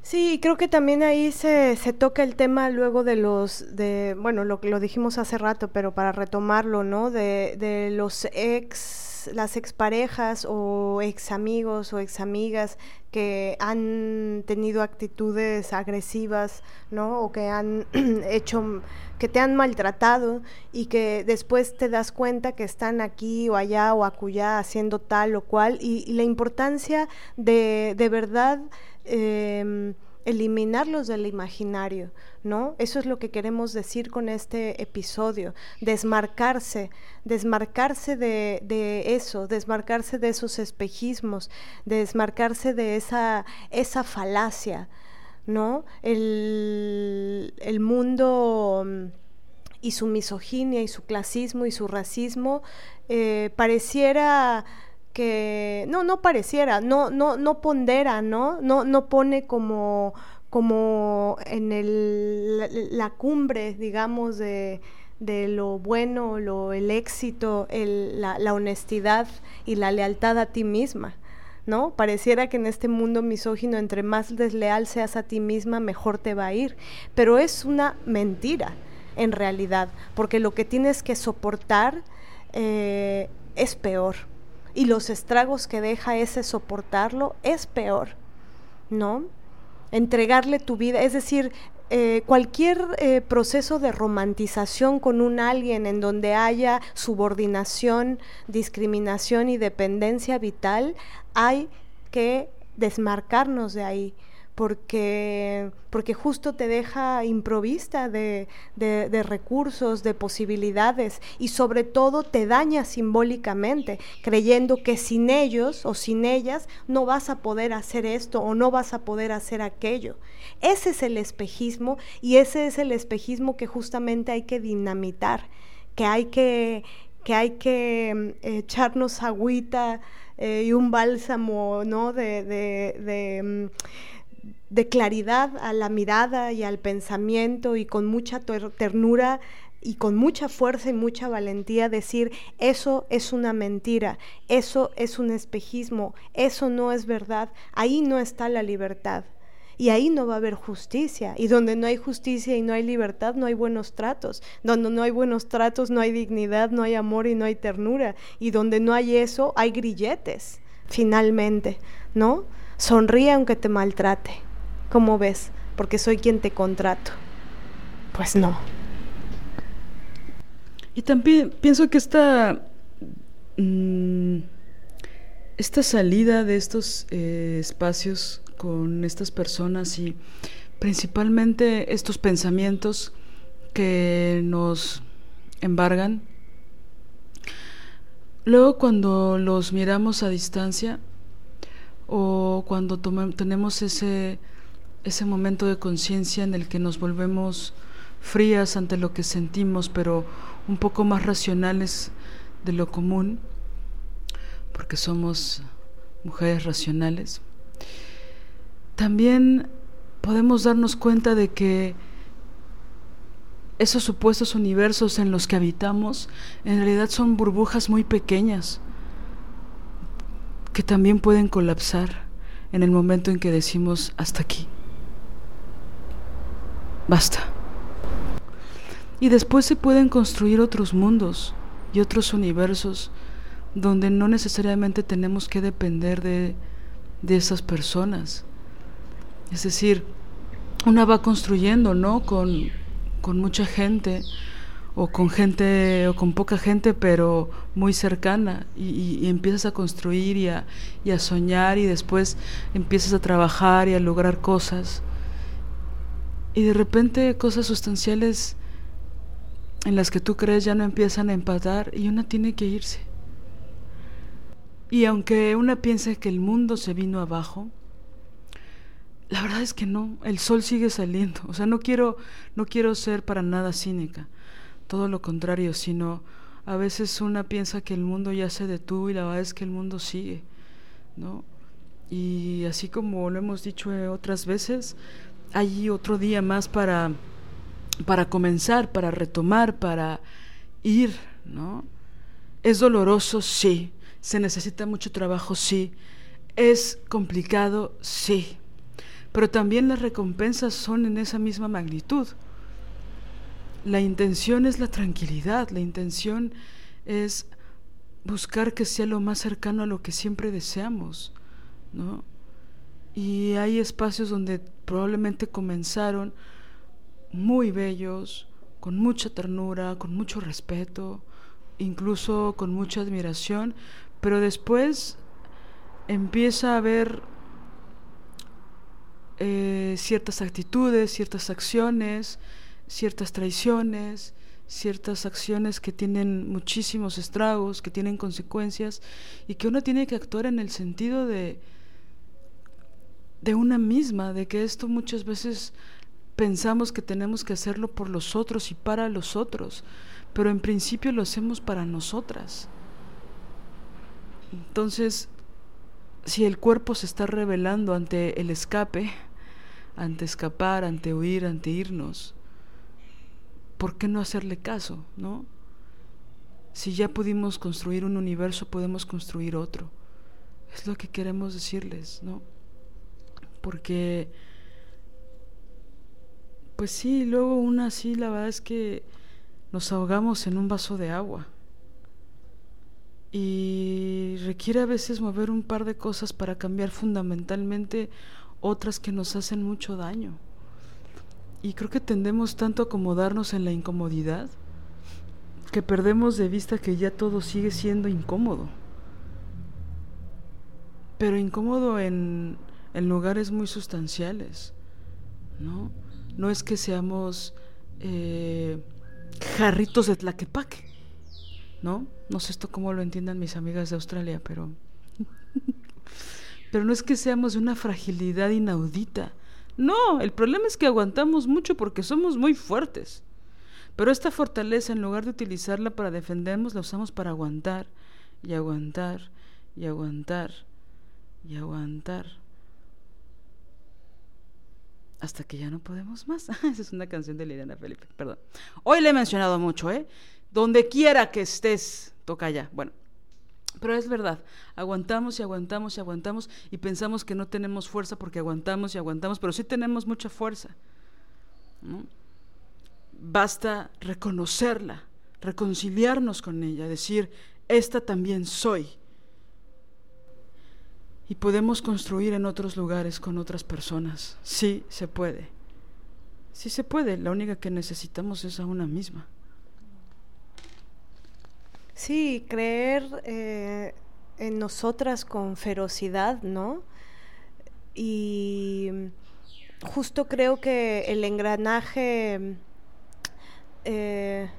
Sí, creo que también ahí se, se toca el tema luego de los, de, bueno, lo, lo dijimos hace rato, pero para retomarlo, ¿no? De, de los ex las exparejas o ex amigos o ex amigas que han tenido actitudes agresivas, ¿no? O que han hecho, que te han maltratado y que después te das cuenta que están aquí o allá o acullá haciendo tal o cual y, la importancia de, de verdad eh, eliminarlos del imaginario, ¿no? Eso es lo que queremos decir con este episodio, desmarcarse, desmarcarse de, eso, desmarcarse de esos espejismos, desmarcarse de esa, esa falacia, ¿no? El, el mundo mm, y su misoginia y su clasismo y su racismo eh, pareciera que no, no pareciera, no, no, no pondera, ¿no? No, no pone como, como en el, la, cumbre, digamos, de, de, lo bueno, lo, el éxito, el, la, honestidad y la lealtad a ti misma. ¿no? Pareciera que en este mundo misógino, entre más desleal seas a ti misma, mejor te va a ir. Pero es una mentira, en realidad, porque lo que tienes que soportar eh, es peor. Y los estragos que deja ese soportarlo es peor, ¿no? Entregarle tu vida, es decir, eh, cualquier eh, proceso de romantización con un alguien en donde haya subordinación, discriminación y dependencia vital, hay que desmarcarnos de ahí porque, porque justo te deja improvista de, de, recursos, de posibilidades y sobre todo te daña simbólicamente, creyendo que sin ellos o sin ellas no vas a poder hacer esto o no vas a poder hacer aquello. Ese es el espejismo y ese es el espejismo que justamente hay que dinamitar, que hay que, que, hay que mm, echarnos agüita eh, y un bálsamo ¿no? de, de mm, de claridad a la mirada y al pensamiento y con mucha ternura y con mucha fuerza y mucha valentía decir, eso es una mentira, eso es un espejismo, eso no es verdad, ahí no está la libertad. Y ahí no va a haber justicia. Y donde no hay justicia y no hay libertad, no hay buenos tratos. Donde no hay buenos tratos, no hay dignidad, no hay amor y no hay ternura. Y donde no hay eso, hay grilletes, finalmente, ¿no? Sonríe aunque te maltrate. ¿Cómo ves? Porque soy quien te contrato. Pues no. Y también pienso que esta, mm, esta salida de estos eh, espacios con estas personas y principalmente estos pensamientos que nos embargan, luego cuando los miramos a distancia o cuando tenemos ese ese momento de conciencia en el que nos volvemos frías ante lo que sentimos, pero un poco más racionales de lo común, porque somos mujeres racionales. También podemos darnos cuenta de que esos supuestos universos en los que habitamos en realidad son burbujas muy pequeñas que también pueden colapsar en el momento en que decimos hasta aquí basta. Y después se pueden construir otros mundos y otros universos donde no necesariamente tenemos que depender de, de esas personas. Es decir, una va construyendo, ¿no? Con, con mucha gente o con gente o con poca gente pero muy cercana y, empiezas a construir y a soñar y después empiezas a trabajar y a lograr cosas y de repente cosas sustanciales en las que tú crees ya no empiezan a empatar y una tiene que irse. Y aunque una piense que el mundo se vino abajo, la verdad es que no, el sol sigue saliendo. O sea, no quiero, no quiero ser para nada cínica, todo lo contrario, sino a veces una piensa que el mundo ya se detuvo y la verdad es que el mundo sigue, ¿no? Y así como lo hemos dicho otras veces, hay otro día más para, para comenzar, para retomar, para ir, ¿no? Es doloroso, sí. Se necesita mucho trabajo, sí. Es complicado, sí. Pero también las recompensas son en esa misma magnitud. La intención es la tranquilidad, la intención es buscar que sea lo más cercano a lo que siempre deseamos, ¿no? Y hay espacios donde probablemente comenzaron muy bellos, con mucha ternura, con mucho respeto, incluso con mucha admiración, pero después empieza a haber eh, ciertas actitudes, ciertas acciones, ciertas traiciones, ciertas acciones que tienen muchísimos estragos, que tienen consecuencias y que uno tiene que actuar en el sentido de de una misma, de que esto muchas veces pensamos que tenemos que hacerlo por los otros y para los otros, pero en principio lo hacemos para nosotras. Entonces, si el cuerpo se está revelando ante el escape, ante escapar, ante huir, ante irnos, ¿por qué no hacerle caso, no? Si ya pudimos construir un universo, podemos construir otro. Es lo que queremos decirles, ¿no? Porque, pues sí, luego una así, la verdad es que nos ahogamos en un vaso de agua. Y requiere a veces mover un par de cosas para cambiar fundamentalmente otras que nos hacen mucho daño. Y creo que tendemos tanto a acomodarnos en la incomodidad que perdemos de vista que ya todo sigue siendo incómodo. Pero incómodo en, en lugares muy sustanciales, ¿no? No es que seamos eh, jarritos de tlaquepaque, ¿no? No sé esto cómo lo entiendan mis amigas de Australia, pero... pero no es que seamos de una fragilidad inaudita. No, el problema es que aguantamos mucho porque somos muy fuertes. Pero esta fortaleza, en lugar de utilizarla para defendernos, la usamos para aguantar y aguantar y aguantar y aguantar. Hasta que ya no podemos más. Esa es una canción de Liliana Felipe, perdón. Hoy le he mencionado mucho, ¿eh? Donde quiera que estés, toca ya. Bueno, pero es verdad, aguantamos y aguantamos y aguantamos y pensamos que no tenemos fuerza porque aguantamos y aguantamos, pero sí tenemos mucha fuerza. Basta reconocerla, reconciliarnos con ella, decir, esta también soy. Y podemos construir en otros lugares con otras personas. Sí, se puede. Sí se puede, la única que necesitamos es a una misma. Sí, creer eh, en nosotras con ferocidad, ¿no? Y justo creo que el engranaje eh,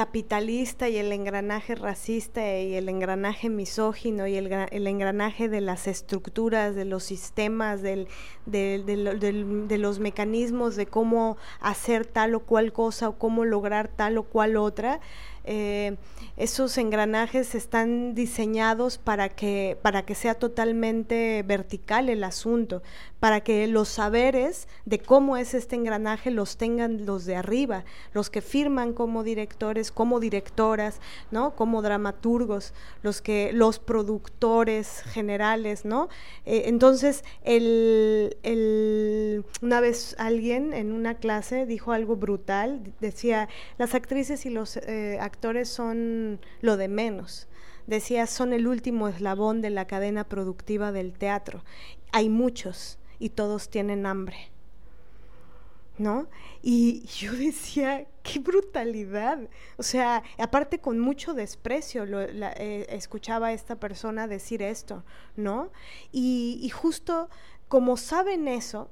capitalista y el engranaje racista y el engranaje misógino y el, el engranaje de las estructuras, de los sistemas, del, de los mecanismos de cómo hacer tal o cual cosa o cómo lograr tal o cual otra, eh, esos engranajes están diseñados para que, para que sea totalmente vertical el asunto, para que los saberes de cómo es este engranaje los tengan los de arriba, los que firman como directores, como directoras, ¿no? Como dramaturgos, los que, los productores generales, ¿no? Eh, entonces, el, el, una vez alguien en una clase dijo algo brutal, decía, las actrices y los eh, actores son lo de menos decía, son el último eslabón de la cadena productiva del teatro. Hay muchos y todos tienen hambre. ¿No? Y yo decía, qué brutalidad. O sea, aparte con mucho desprecio eh, escuchaba a esta persona decir esto, ¿no? Y, justo como saben eso,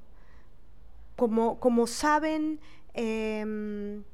como, como saben em,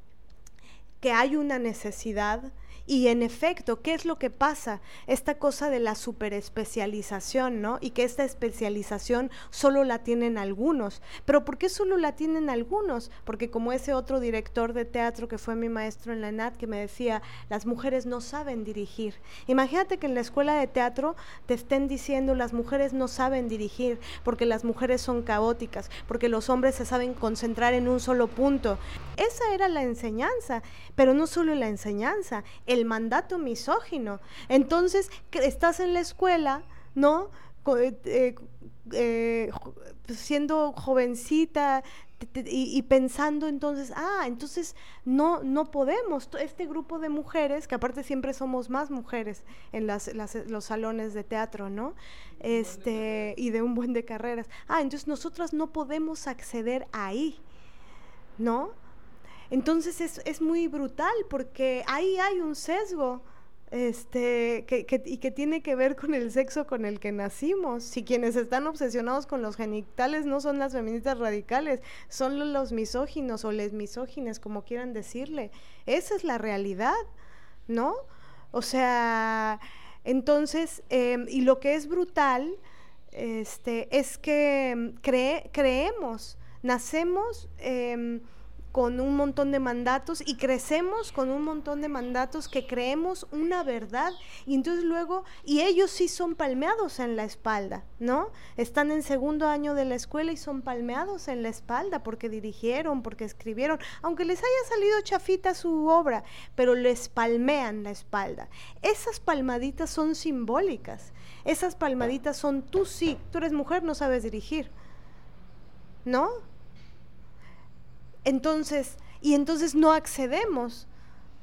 que hay una necesidad, y en efecto, ¿qué es lo que pasa? Esta cosa de la superespecialización, ¿no? Y que esta especialización solo la tienen algunos. Pero ¿por qué solo la tienen algunos? Porque como ese otro director de teatro que fue mi maestro en la ENAD que me decía, las mujeres no saben dirigir. Imagínate que en la escuela de teatro te estén diciendo las mujeres no saben dirigir porque las mujeres son caóticas, porque los hombres se saben concentrar en un solo punto. Esa era la enseñanza, pero no solo la enseñanza, el mandato misógino. Entonces, estás en la escuela, ¿no? Eh, eh, eh, siendo jovencita y, pensando entonces, ah, entonces no, no podemos, este grupo de mujeres, que aparte siempre somos más mujeres en las, los salones de teatro, ¿no? Este, y de un buen de carreras, ah, entonces nosotras no podemos acceder ahí, ¿no? Entonces es, es muy brutal porque ahí hay un sesgo este, que, que, y que tiene que ver con el sexo con el que nacimos. Si quienes están obsesionados con los genitales no son las feministas radicales, son los misóginos o les misógines, como quieran decirle. Esa es la realidad, ¿no? O sea, entonces, em, y lo que es brutal este, es que em, creemos, nacemos... Eh, con un montón de mandatos y crecemos con un montón de mandatos que creemos una verdad y entonces luego, y ellos sí son palmeados en la espalda, ¿no? Están en segundo año de la escuela y son palmeados en la espalda porque dirigieron, porque escribieron, aunque les haya salido chafita su obra, pero les palmean la espalda. Esas palmaditas son simbólicas, esas palmaditas son tú sí, tú eres mujer, no sabes dirigir, ¿no? Entonces, y entonces no accedemos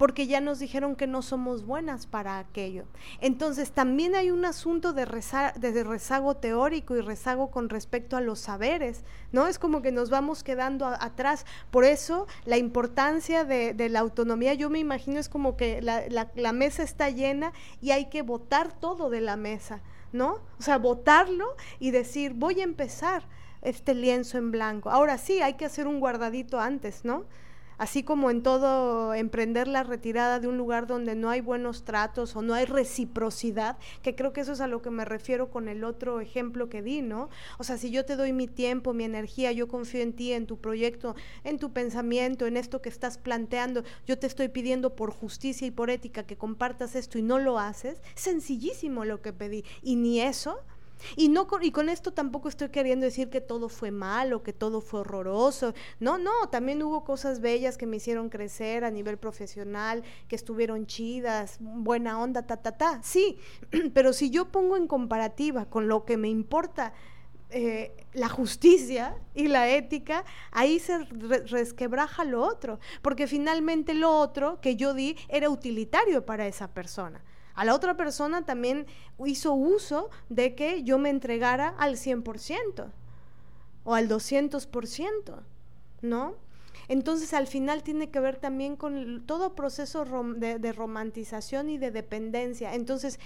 porque ya nos dijeron que no somos buenas para aquello. Entonces también hay un asunto de, rezago teórico y rezago con respecto a los saberes, ¿no? Es como que nos vamos quedando atrás. Por eso la importancia de, la autonomía, yo me imagino, es como que la, la mesa está llena y hay que votar todo de la mesa, ¿no? O sea, votarlo y decir, voy a empezar este lienzo en blanco. Ahora sí, hay que hacer un guardadito antes, ¿no? Así como en todo emprender la retirada de un lugar donde no hay buenos tratos o no hay reciprocidad, que creo que eso es a lo que me refiero con el otro ejemplo que di, ¿no? O sea, si yo te doy mi tiempo, mi energía, yo confío en ti, en tu proyecto, en tu pensamiento, en esto que estás planteando, yo te estoy pidiendo por justicia y por ética que compartas esto y no lo haces, sencillísimo lo que pedí. Y ni eso, y, no y con esto tampoco estoy queriendo decir que todo fue malo, que todo fue horroroso. No, no, también hubo cosas bellas que me hicieron crecer a nivel profesional, que estuvieron chidas, buena onda, ta, ta, ta. Sí, pero si yo pongo en comparativa con lo que me importa eh, la justicia y la ética, ahí se resquebraja lo otro, porque finalmente lo otro que yo di era utilitario para esa persona. La otra persona también hizo uso de que yo me entregara al 100% o al 200%, ¿no? Entonces al final tiene que ver también con todo proceso de, romantización y de dependencia. Entonces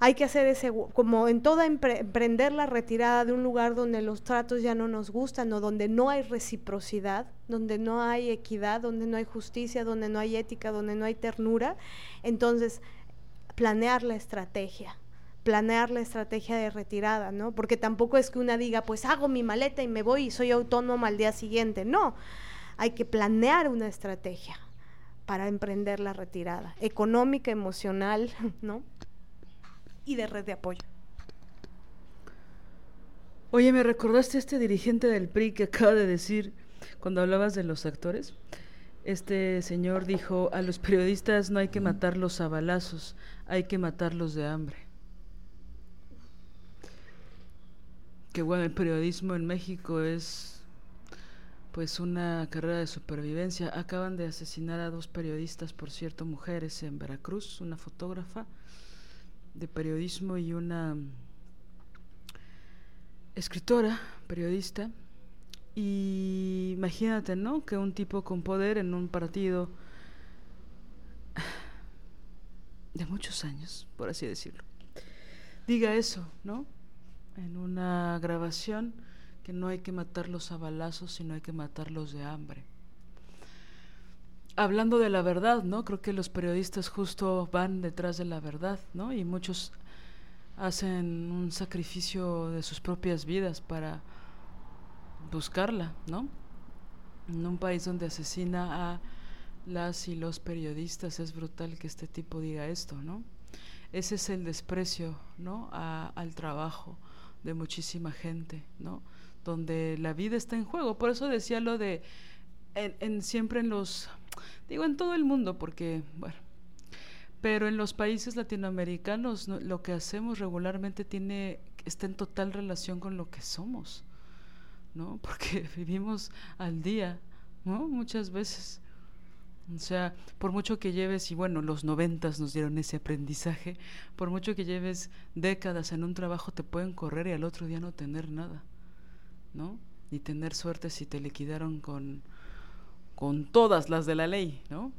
hay que hacer ese, como en toda emprender la retirada de un lugar donde los tratos ya no nos gustan o donde no hay reciprocidad, donde no hay equidad, donde no hay justicia, donde no hay ética, donde no hay ternura. Entonces planear la estrategia planear la estrategia de retirada, ¿no? Porque tampoco es que una diga, pues hago mi maleta y me voy y soy autónoma al día siguiente. No, hay que planear una estrategia para emprender la retirada, económica, emocional, ¿no? Y de red de apoyo. Oye, me recordaste a este dirigente del PRI que acaba de decir, cuando hablabas de los actores, este señor dijo, a los periodistas no hay que matarlos a balazos, hay que matarlos de hambre. Que bueno, el periodismo en México es pues una carrera de supervivencia. Acaban de asesinar a dos periodistas, por cierto, mujeres en Veracruz, una fotógrafa de periodismo y una escritora, periodista, y imagínate, ¿no? Que un tipo con poder en un partido de muchos años, por así decirlo, diga eso, ¿no? En una grabación que no hay que matarlos a balazos, sino hay que matarlos de hambre. Hablando de la verdad, ¿no? Creo que los periodistas justo van detrás de la verdad, ¿no? Y muchos hacen un sacrificio de sus propias vidas para buscarla, ¿no? En un país donde asesina a las y los periodistas es brutal que este tipo diga esto, ¿no? Ese es el desprecio, ¿no? al trabajo de muchísima gente, ¿no? Donde la vida está en juego. Por eso decía lo de en, siempre en los digo en todo el mundo porque bueno pero en los países latinoamericanos lo que hacemos regularmente tiene está en total relación con lo que somos ¿no? Porque vivimos al día, ¿no? Muchas veces. O sea, por mucho que lleves, y bueno, los noventas nos dieron ese aprendizaje, por mucho que lleves décadas en un trabajo, te pueden correr y al otro día no tener nada, ¿no? Ni tener suerte si te liquidaron con, con todas las de la ley, ¿no?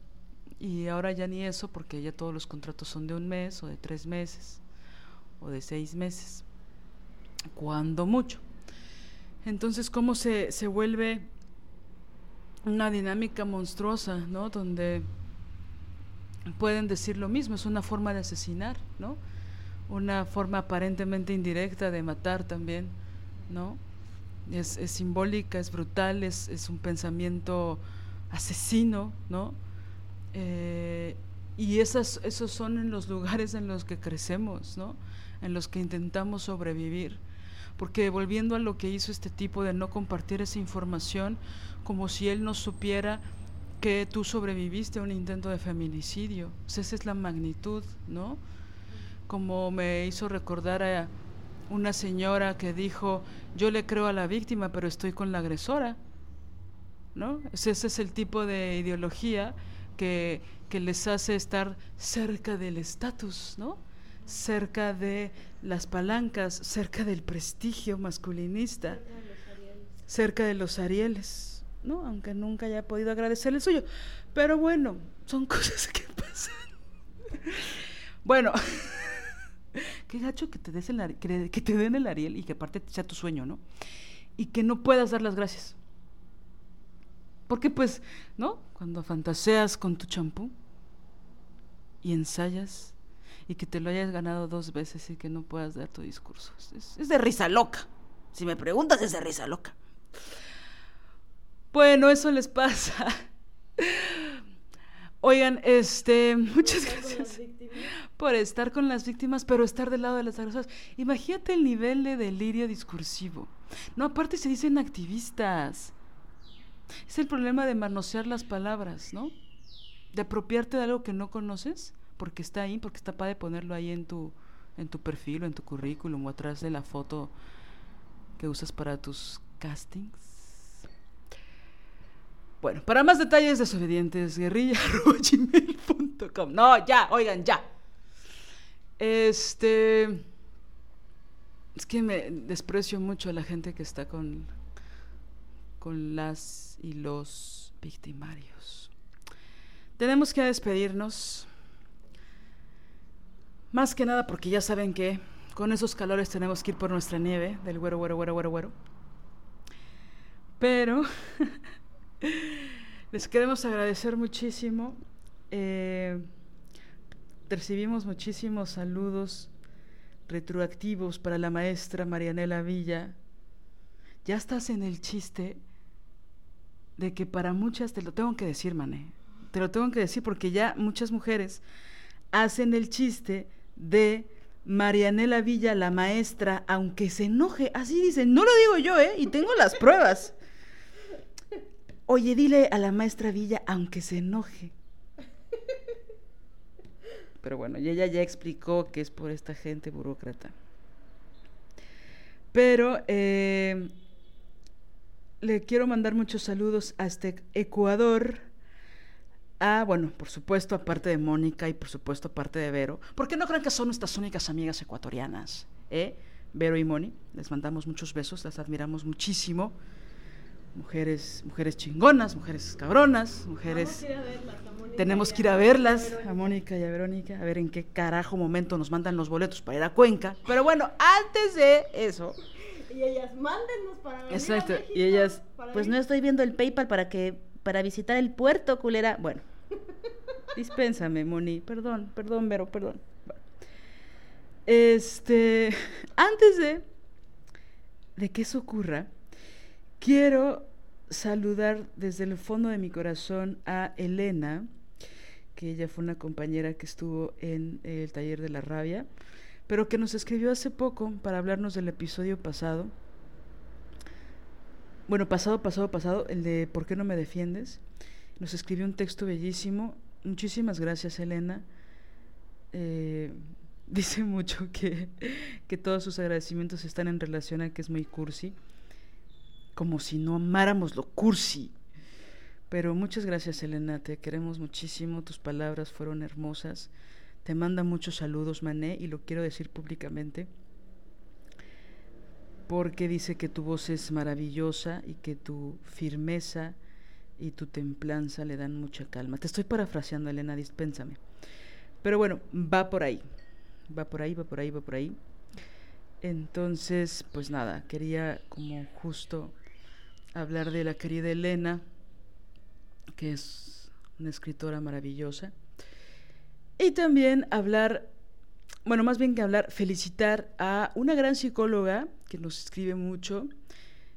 Y ahora ya ni eso, porque ya todos los contratos son de un mes, o de tres meses, o de seis meses, cuando mucho. Entonces, ¿cómo se, se vuelve una dinámica monstruosa, ¿no? Donde pueden decir lo mismo, es una forma de asesinar, ¿no? Una forma aparentemente indirecta de matar también, ¿no? Es, es simbólica, es brutal, es, es un pensamiento asesino, ¿no? Eh, y esas, esos son en los lugares en los que crecemos, ¿no? En los que intentamos sobrevivir. Porque volviendo a lo que hizo este tipo de no compartir esa información, como si él no supiera que tú sobreviviste a un intento de feminicidio. esa es la magnitud, ¿no? Como me hizo recordar a una señora que dijo, yo le creo a la víctima, pero estoy con la agresora. ¿No? Ese es el tipo de ideología que, que les hace estar cerca del estatus, ¿no? cerca de las palancas, cerca del prestigio masculinista, cerca de los arieles, ¿no? Aunque nunca haya podido agradecer el suyo. Pero bueno, son cosas que pasan. bueno, qué gacho que te, des el, que te den el ariel y que aparte sea tu sueño, ¿no? Y que no puedas dar las gracias. Porque pues, ¿no? Cuando fantaseas con tu champú y ensayas y que te lo hayas ganado dos veces y que no puedas dar tu discurso. Es, de risa loca. Si me preguntas, es de risa loca. Bueno, eso les pasa. Oigan, este, muchas gracias por estar con las víctimas, pero estar del lado de las agresoras. Imagínate el nivel de delirio discursivo. No, aparte se dicen activistas. Es el problema de manosear las palabras, ¿no? De apropiarte de algo que no conoces porque está ahí, porque está padre ponerlo ahí en tu, en tu perfil o en tu currículum o atrás de la foto que usas para tus castings. Bueno, para más detalles, desobedientes, guerrilla.gmail.com. No, ya, oigan, ya. Este. Es que me desprecio mucho a la gente que está con, con las y los victimarios. Tenemos que despedirnos. Más que nada porque ya saben que con esos calores tenemos que ir por nuestra nieve del güero, güero, güero, güero, güero. Pero les queremos agradecer muchísimo. Eh, recibimos muchísimos saludos retroactivos para la maestra Marianela Villa. Ya estás en el chiste de que para muchas, te lo tengo que decir, mané, te lo tengo que decir porque ya muchas mujeres hacen el chiste de Marianela Villa, la maestra, aunque se enoje, así dicen, no lo digo yo, ¿eh? Y tengo las pruebas. Oye, dile a la maestra Villa, aunque se enoje. Pero bueno, y ella ya explicó que es por esta gente burócrata. Pero eh, le quiero mandar muchos saludos a este Ecuador Ah, bueno, por supuesto, aparte de Mónica y por supuesto aparte de Vero, porque no crean que son nuestras únicas amigas ecuatorianas, ¿eh? Vero y Moni, les mandamos muchos besos, las admiramos muchísimo. Mujeres, mujeres chingonas, mujeres cabronas, mujeres... Tenemos que ir a verlas, a Mónica y a Verónica, a ver en qué carajo momento nos mandan los boletos para ir a Cuenca. Pero bueno, antes de eso... Y ellas, mándenos para venir Exacto, y ellas, pues no estoy viendo el PayPal para que para visitar el puerto, culera. Bueno, Dispénsame, Moni. Perdón, perdón, Vero, perdón. Este, antes de, de que eso ocurra, quiero saludar desde el fondo de mi corazón a Elena, que ella fue una compañera que estuvo en el taller de la rabia, pero que nos escribió hace poco para hablarnos del episodio pasado. Bueno, pasado, pasado, pasado, el de ¿Por qué no me defiendes? Nos escribió un texto bellísimo. Muchísimas gracias, Elena. Eh, dice mucho que, que todos sus agradecimientos están en relación a que es muy cursi. Como si no amáramos lo cursi. Pero muchas gracias, Elena. Te queremos muchísimo. Tus palabras fueron hermosas. Te manda muchos saludos, Mané, y lo quiero decir públicamente porque dice que tu voz es maravillosa y que tu firmeza y tu templanza le dan mucha calma. Te estoy parafraseando, Elena, dispénsame. Pero bueno, va por ahí. Va por ahí, va por ahí, va por ahí. Entonces, pues nada, quería como justo hablar de la querida Elena, que es una escritora maravillosa. Y también hablar, bueno, más bien que hablar, felicitar a una gran psicóloga que nos escribe mucho,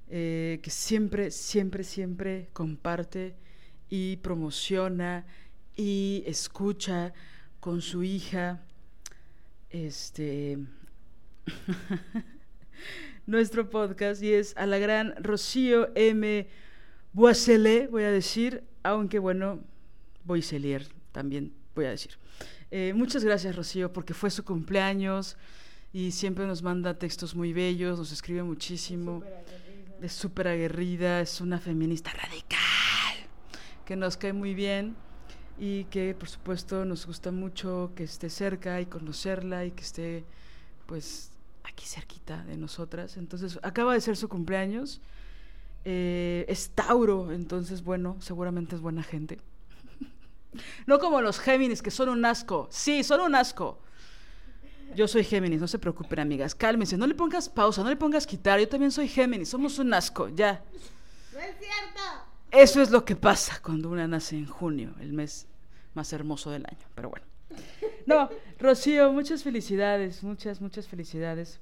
eh, que siempre, siempre, siempre comparte y promociona y escucha con su hija este nuestro podcast y es a la gran Rocío M. Boisselé, voy a decir, aunque bueno, Boiselier también voy a decir. Eh, muchas gracias Rocío porque fue su cumpleaños y siempre nos manda textos muy bellos, nos escribe muchísimo. Es súper aguerrida, es una feminista radical que nos cae muy bien y que por supuesto nos gusta mucho que esté cerca y conocerla y que esté pues aquí cerquita de nosotras. Entonces acaba de ser su cumpleaños. Eh, es Tauro, entonces bueno, seguramente es buena gente. no como los Géminis, que son un asco. Sí, son un asco. Yo soy Géminis, no se preocupen, amigas. Cálmense, no le pongas pausa, no le pongas quitar. Yo también soy Géminis, somos un asco, ya. No es cierto. Eso es lo que pasa cuando una nace en junio, el mes más hermoso del año. Pero bueno. No, Rocío, muchas felicidades, muchas, muchas felicidades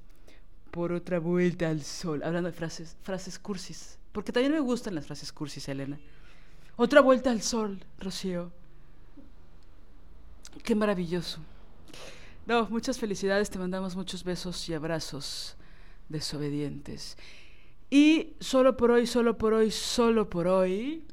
por otra vuelta al sol. Hablando de frases, frases cursis. Porque también me gustan las frases cursis, Elena. Otra vuelta al sol, Rocío. Qué maravilloso. No, muchas felicidades, te mandamos muchos besos y abrazos desobedientes. Y solo por hoy, solo por hoy, solo por hoy.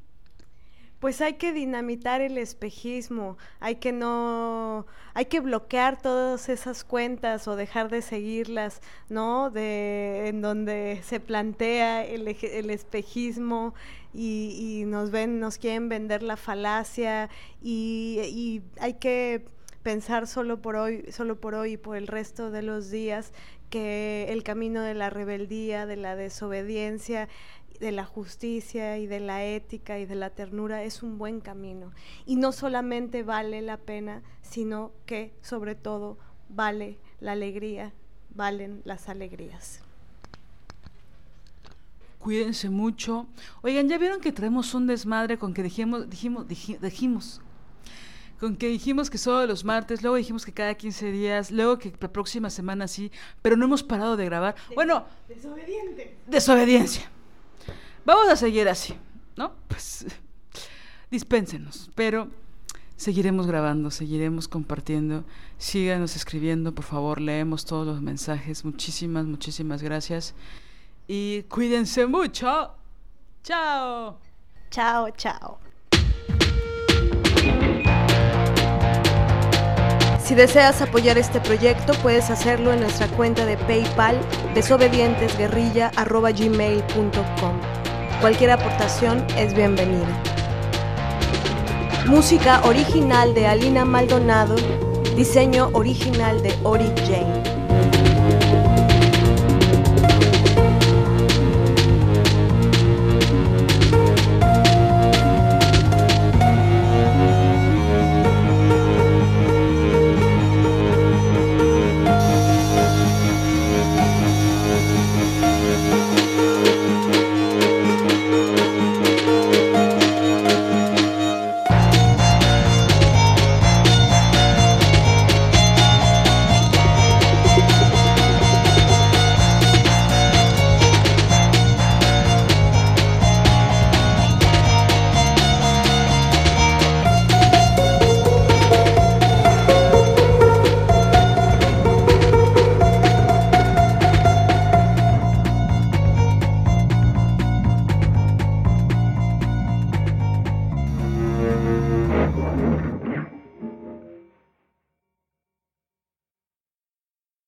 Pues hay que dinamitar el espejismo, hay que no, hay que bloquear todas esas cuentas o dejar de seguirlas, ¿no? De en donde se plantea el, el espejismo y, y nos ven, nos quieren vender la falacia y, y hay que pensar solo por hoy, solo por hoy y por el resto de los días que el camino de la rebeldía, de la desobediencia, de la justicia y de la ética y de la ternura es un buen camino. Y no solamente vale la pena, sino que sobre todo vale la alegría, valen las alegrías. Cuídense mucho. Oigan, ¿ya vieron que traemos un desmadre con que dijimos, dijimos, diji- dijimos, con que dijimos que solo los martes, luego dijimos que cada 15 días, luego que la próxima semana sí, pero no hemos parado de grabar. Bueno, Desobediente. desobediencia. Vamos a seguir así, ¿no? Pues dispénsenos, pero seguiremos grabando, seguiremos compartiendo. Síganos escribiendo, por favor, leemos todos los mensajes. Muchísimas, muchísimas gracias. Y cuídense mucho. Chao. Chao, chao. Si deseas apoyar este proyecto, puedes hacerlo en nuestra cuenta de PayPal desobedientesguerrilla.gmail.com. Cualquier aportación es bienvenida. Música original de Alina Maldonado, diseño original de Ori Jane.